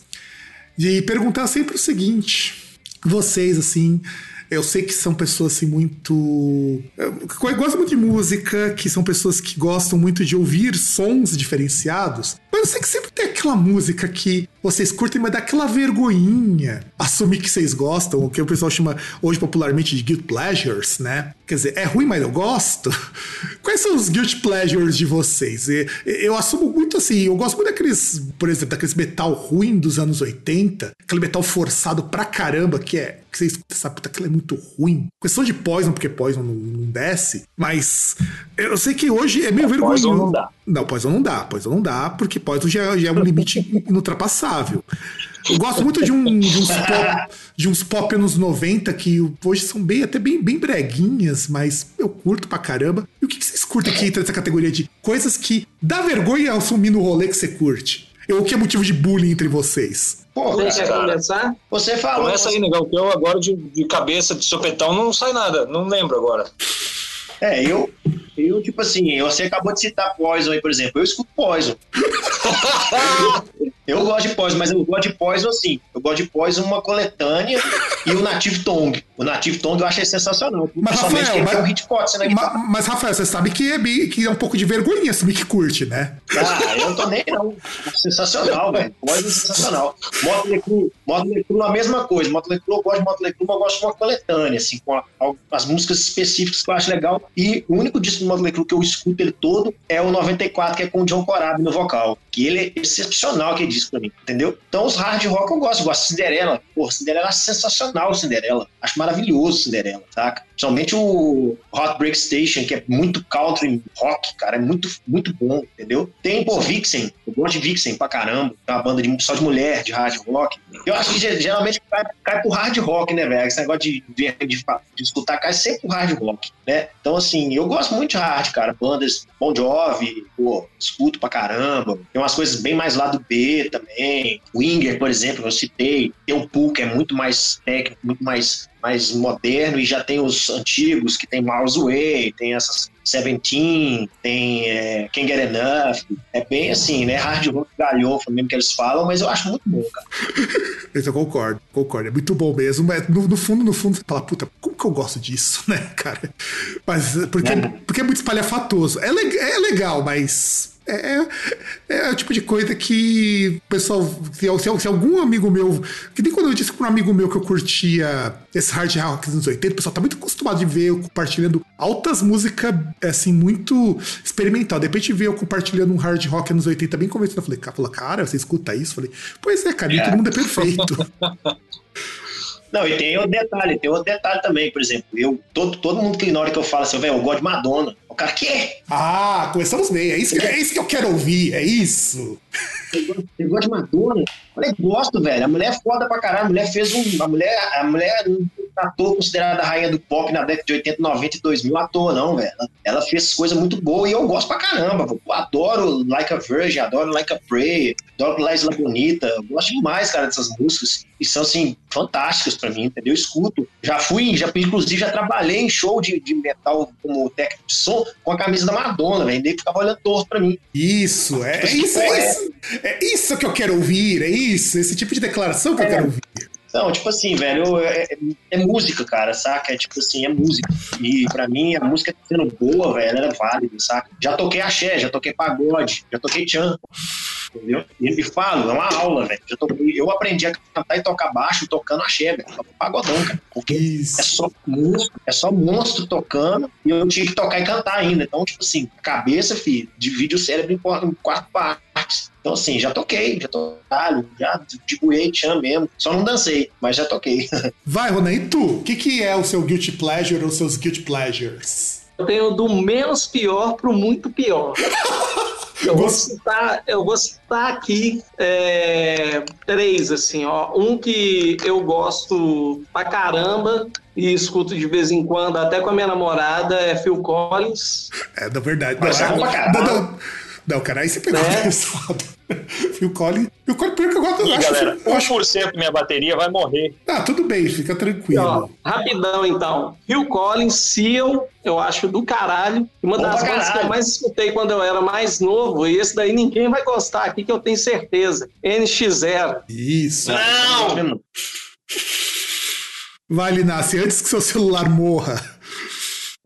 de perguntar sempre o seguinte: vocês, assim. Eu sei que são pessoas assim muito. que gostam muito de música, que são pessoas que gostam muito de ouvir sons diferenciados. Mas eu sei que sempre tem aquela música que vocês curtem, mas dá aquela vergonhinha assumir que vocês gostam, o que o pessoal chama hoje popularmente de guilt pleasures, né? Quer dizer, é ruim, mas eu gosto. [LAUGHS] Quais são os guilt pleasures de vocês? Eu assumo muito assim, eu gosto muito daqueles, por exemplo, daqueles metal ruim dos anos 80, aquele metal forçado pra caramba, que é. Que você escuta essa puta, aquilo é muito ruim. Questão de Poison, porque Poison não, não desce, mas eu sei que hoje é meio vergonhoso. Poison não dá. Não, Poison não dá, Poison não dá, porque Poison já, já é um limite inultrapassável. Eu gosto muito de, um- de uns pop, de uns pop anos 90 que hoje são bem, até bem, bem breguinhas, mas eu curto pra caramba. E o que, que vocês curtem que entra nessa categoria de coisas que dá vergonha assumir no rolê que você curte? Ou o que é motivo de bullying entre vocês? Pô, cara. começar? você falou. Começa aí, negão, que eu agora de, de cabeça, de sopetão, não sai nada. Não lembro agora. É, eu, eu, tipo assim, você acabou de citar Poison aí, por exemplo. Eu escuto Poison. [LAUGHS] Eu gosto de Poison, mas eu gosto de Poison assim. Eu gosto de Poison uma coletânea e o Native Tongue. O Native Tongue eu achei sensacional. Mas, Rafael, que é o mas- Hitchcock, né? Ma- Mas, Rafael, você sabe que é, bem- que é um pouco de vergonha assumir que curte, né? Ah, eu não tô nem não. Sensacional, velho. É sensacional. Motley Crue, Motley Crue a mesma coisa. Motley Crue, eu gosto de Motley Crue, mas eu gosto de uma coletânea, assim, com a- as músicas específicas que eu acho legal. E o único disco do Motley Crue que eu escuto ele todo é o 94, que é com o John Corabi no vocal. Que ele é excepcional, aquele disco pra mim, entendeu? Então os hard rock eu gosto. Eu gosto de Cinderela. Pô, Cinderela é sensacional, Cinderela. Acho maravilhoso, Cinderela, saca? Principalmente o Heartbreak Station, que é muito country rock, cara, é muito, muito bom, entendeu? Tem, pô, Vixen, eu gosto de Vixen pra caramba, é uma banda de, só de mulher, de hard rock. Eu acho que geralmente cai, cai pro hard rock, né, velho? Esse negócio de, de, de, de escutar cai sempre pro hard rock, né? Então, assim, eu gosto muito de hard, cara, bandas Bon Jovi, pô, escuto pra caramba. Tem umas coisas bem mais lá do B também. Winger, por exemplo, eu citei. Tem o Pooh, que é muito mais técnico, muito mais mais moderno e já tem os antigos que tem Miles Way, tem essas Seventeen, tem é, Can't Get Enough. É bem assim, né? Hard rock galhofa mesmo que eles falam, mas eu acho muito bom, cara. Isso [LAUGHS] eu concordo, concordo. É muito bom mesmo. Mas no, no fundo, no fundo, você fala, puta, como que eu gosto disso, [LAUGHS] né, cara? Mas porque, é. porque é muito espalhafatoso. É, le é legal, mas é, é, é, o tipo de coisa que o pessoal. Se, se, algum amigo meu. Que nem quando eu disse para um amigo meu que eu curtia esse hard rock dos anos 80, o pessoal tá muito acostumado de ver eu compartilhando altas músicas, assim, muito experimental. De repente ver eu compartilhando um hard rock anos 80 bem convencido. Eu falei, cara, você escuta isso? Eu falei, pois é, cara, é. todo mundo é perfeito. [LAUGHS] Não, e tem outro detalhe, tem outro detalhe também, por exemplo, eu, todo, todo mundo que na hora que eu falo assim, velho, eu gosto de Madonna. O cara, quê? Ah, começamos bem, é isso, que, é isso que eu quero ouvir, é isso. Você gosta de Madonna? Eu falei, gosto, velho. A mulher é foda pra caralho. A mulher fez um. A mulher, a mulher ator considerada a rainha do pop na década de 80, 90 e 2000 ator, não, velho. Ela, fez coisas muito boas e eu gosto pra caramba. Eu adoro Like a Virgin, adoro Like a Prayer, adoro La Isla Bonita. Eu gosto demais, cara, dessas músicas. E são, assim, fantásticas pra mim, entendeu? Eu escuto. Já fui, já, inclusive, já trabalhei em show de, de metal como técnico de som com a camisa da Madonna, velho. Daí ficava olhando torto pra mim. Isso, é, tipo, é isso, é isso. É isso que eu quero ouvir, é isso. Esse tipo de declaração que é. eu quero ouvir. Não, tipo assim, velho, é, é, é, música, cara, saca? É tipo assim, é música. E pra mim, a música sendo boa, velho, ela é válida, saca? Já toquei axé, já toquei pagode, já toquei tchan. Entendeu? E, falo, é uma aula, velho. Eu aprendi a cantar e tocar baixo tocando axé, velho. Pagodão, cara. Porque Isso. é só monstro, é só monstro tocando e eu tinha que tocar e cantar ainda. Então, tipo assim, cabeça, filho, divide o cérebro em quatro partes. Então, assim, já toquei, já toquei, já dibuei tchan mesmo. Só não dancei, mas já toquei. [LAUGHS] Vai, Ronan, e tu? O que, que é o seu guilty pleasure ou seus guilty pleasures? Eu tenho do menos pior pro muito pior. [LAUGHS] Eu vou citar, eu vou citar aqui é, três, assim, ó. Um que eu gosto pra caramba e escuto de vez em quando, até com a minha namorada, é Phil Collins. É, da verdade. Não, é, não, não, não, cara, aí você pegou é. pesado. [LAUGHS] Phil Collins. Phil Collins, pior que eu gosto. Ih, acho, galera, 1% acho... minha bateria vai morrer. Ah, tudo bem, fica tranquilo. Ó, rapidão, então. Phil Collins, Seal, eu acho do caralho. Uma Opa, das bandas que eu mais escutei quando eu era mais novo, e esse daí ninguém vai gostar aqui, que eu tenho certeza. NX0. Isso. Não! Vai, Linassi, antes que seu celular morra.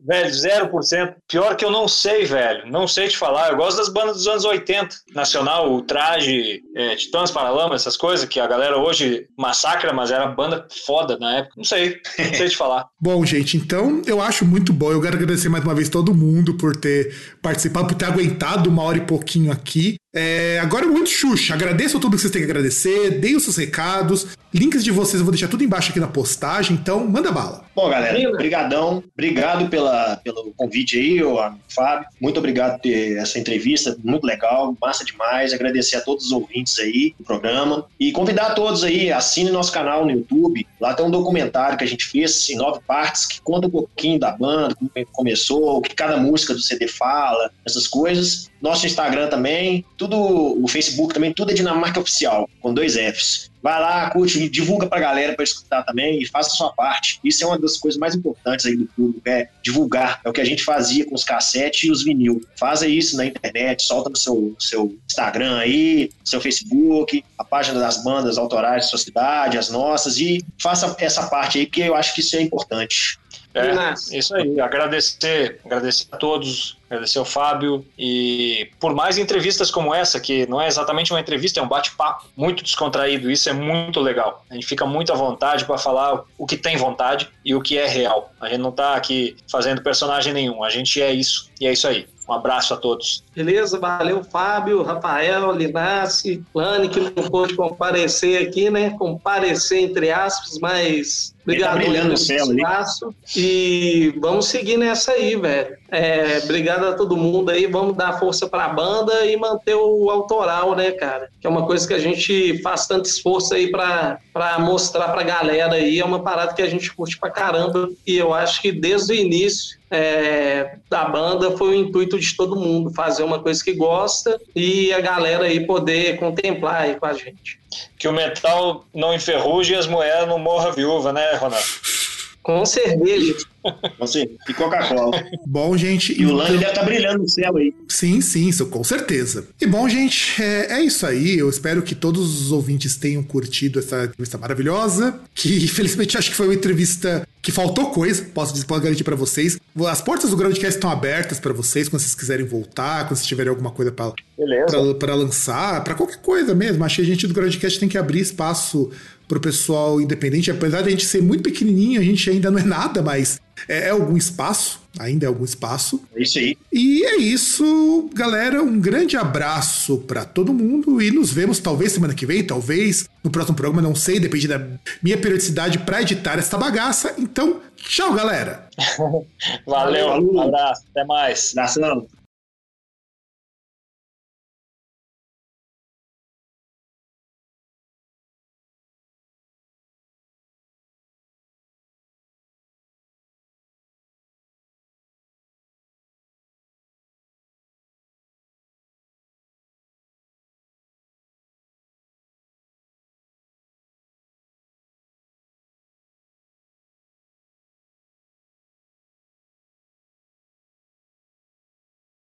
Velho, 0%. Pior que eu não sei, velho. Não sei te falar. Eu gosto das bandas dos anos 80. Nacional, o Traje, é, Titãs, Paralama, essas coisas que a galera hoje massacra, mas era banda foda na época. Não sei. Não sei te falar. [LAUGHS] bom, gente, então eu acho muito bom. Eu quero agradecer mais uma vez todo mundo por ter participado, por ter aguentado uma hora e pouquinho aqui. É, agora é muito Xuxa. Agradeço tudo que vocês têm que agradecer. Deem os seus recados. Links de vocês eu vou deixar tudo embaixo aqui na postagem. Então, manda bala. Bom, galera, brigadão. Obrigado pela, pelo convite aí, o Fábio. Muito obrigado por ter essa entrevista. Muito legal, massa demais. Agradecer a todos os ouvintes aí do programa. E convidar todos aí, assine nosso canal no YouTube. Lá tem um documentário que a gente fez em nove partes que conta um pouquinho da banda, como começou, o que cada música do CD fala, essas coisas. Nosso Instagram também, o Facebook também, tudo é Dinamarca Oficial, com dois Fs. Vai lá, curte, divulga pra galera para escutar também e faça a sua parte. Isso é uma das coisas mais importantes aí do público, é divulgar. É o que a gente fazia com os cassetes e os vinil. Faça isso na internet, solta no seu, seu Instagram aí, seu Facebook, a página das bandas autorais da sua cidade, as nossas, e faça essa parte aí, porque eu acho que isso é importante. É, isso aí. Agradecer, agradecer a todos, agradecer ao Fábio e por mais entrevistas como essa, que não é exatamente uma entrevista, é um bate-papo muito descontraído. Isso é muito legal. A gente fica muito à vontade para falar o que tem vontade e o que é real. A gente não está aqui fazendo personagem nenhum, a gente é isso e é isso aí. Um abraço a todos. Beleza, valeu, Fábio, Rafael, Linassi, Lani, que não pôde comparecer aqui, né? Comparecer entre aspas, mas Obrigado tá brilhando o céu ali. E vamos seguir nessa aí, velho. É, obrigado a todo mundo aí. Vamos dar força pra banda e manter o autoral, né, cara? Que é uma coisa que a gente faz tanto esforço aí pra, pra mostrar pra galera aí. É uma parada que a gente curte pra caramba. E eu acho que desde o início é, da banda foi o intuito de todo mundo fazer uma coisa que gosta e a galera aí poder contemplar aí com a gente. Que o metal não enferruje e as moedas não morram viúva, né, Ronaldo? Com cerveja. Você, e Coca-Cola. Bom, gente. E o Lani deve estar tá brilhando no céu aí. Sim, sim, isso com certeza. E bom, gente, é, é, isso aí. Eu espero que todos os ouvintes tenham curtido essa entrevista maravilhosa. Que [LAUGHS] infelizmente acho que foi uma entrevista que faltou coisa, posso, posso garantir para vocês. As portas do Groundcast estão abertas para vocês quando vocês quiserem voltar, quando vocês tiverem alguma coisa para lançar, para qualquer coisa mesmo. Acho que a gente do Groundcast tem que abrir espaço pro pessoal independente. Apesar de a gente ser muito pequenininho, a gente ainda não é nada, mas é, é algum espaço, ainda é algum espaço. É isso aí. E é isso, galera. Um grande abraço para todo mundo e nos vemos talvez semana que vem, talvez no próximo programa, não sei, depende da minha periodicidade para editar esta bagaça. Então, tchau, galera. [LAUGHS] Valeu, um abraço, até mais. Abração.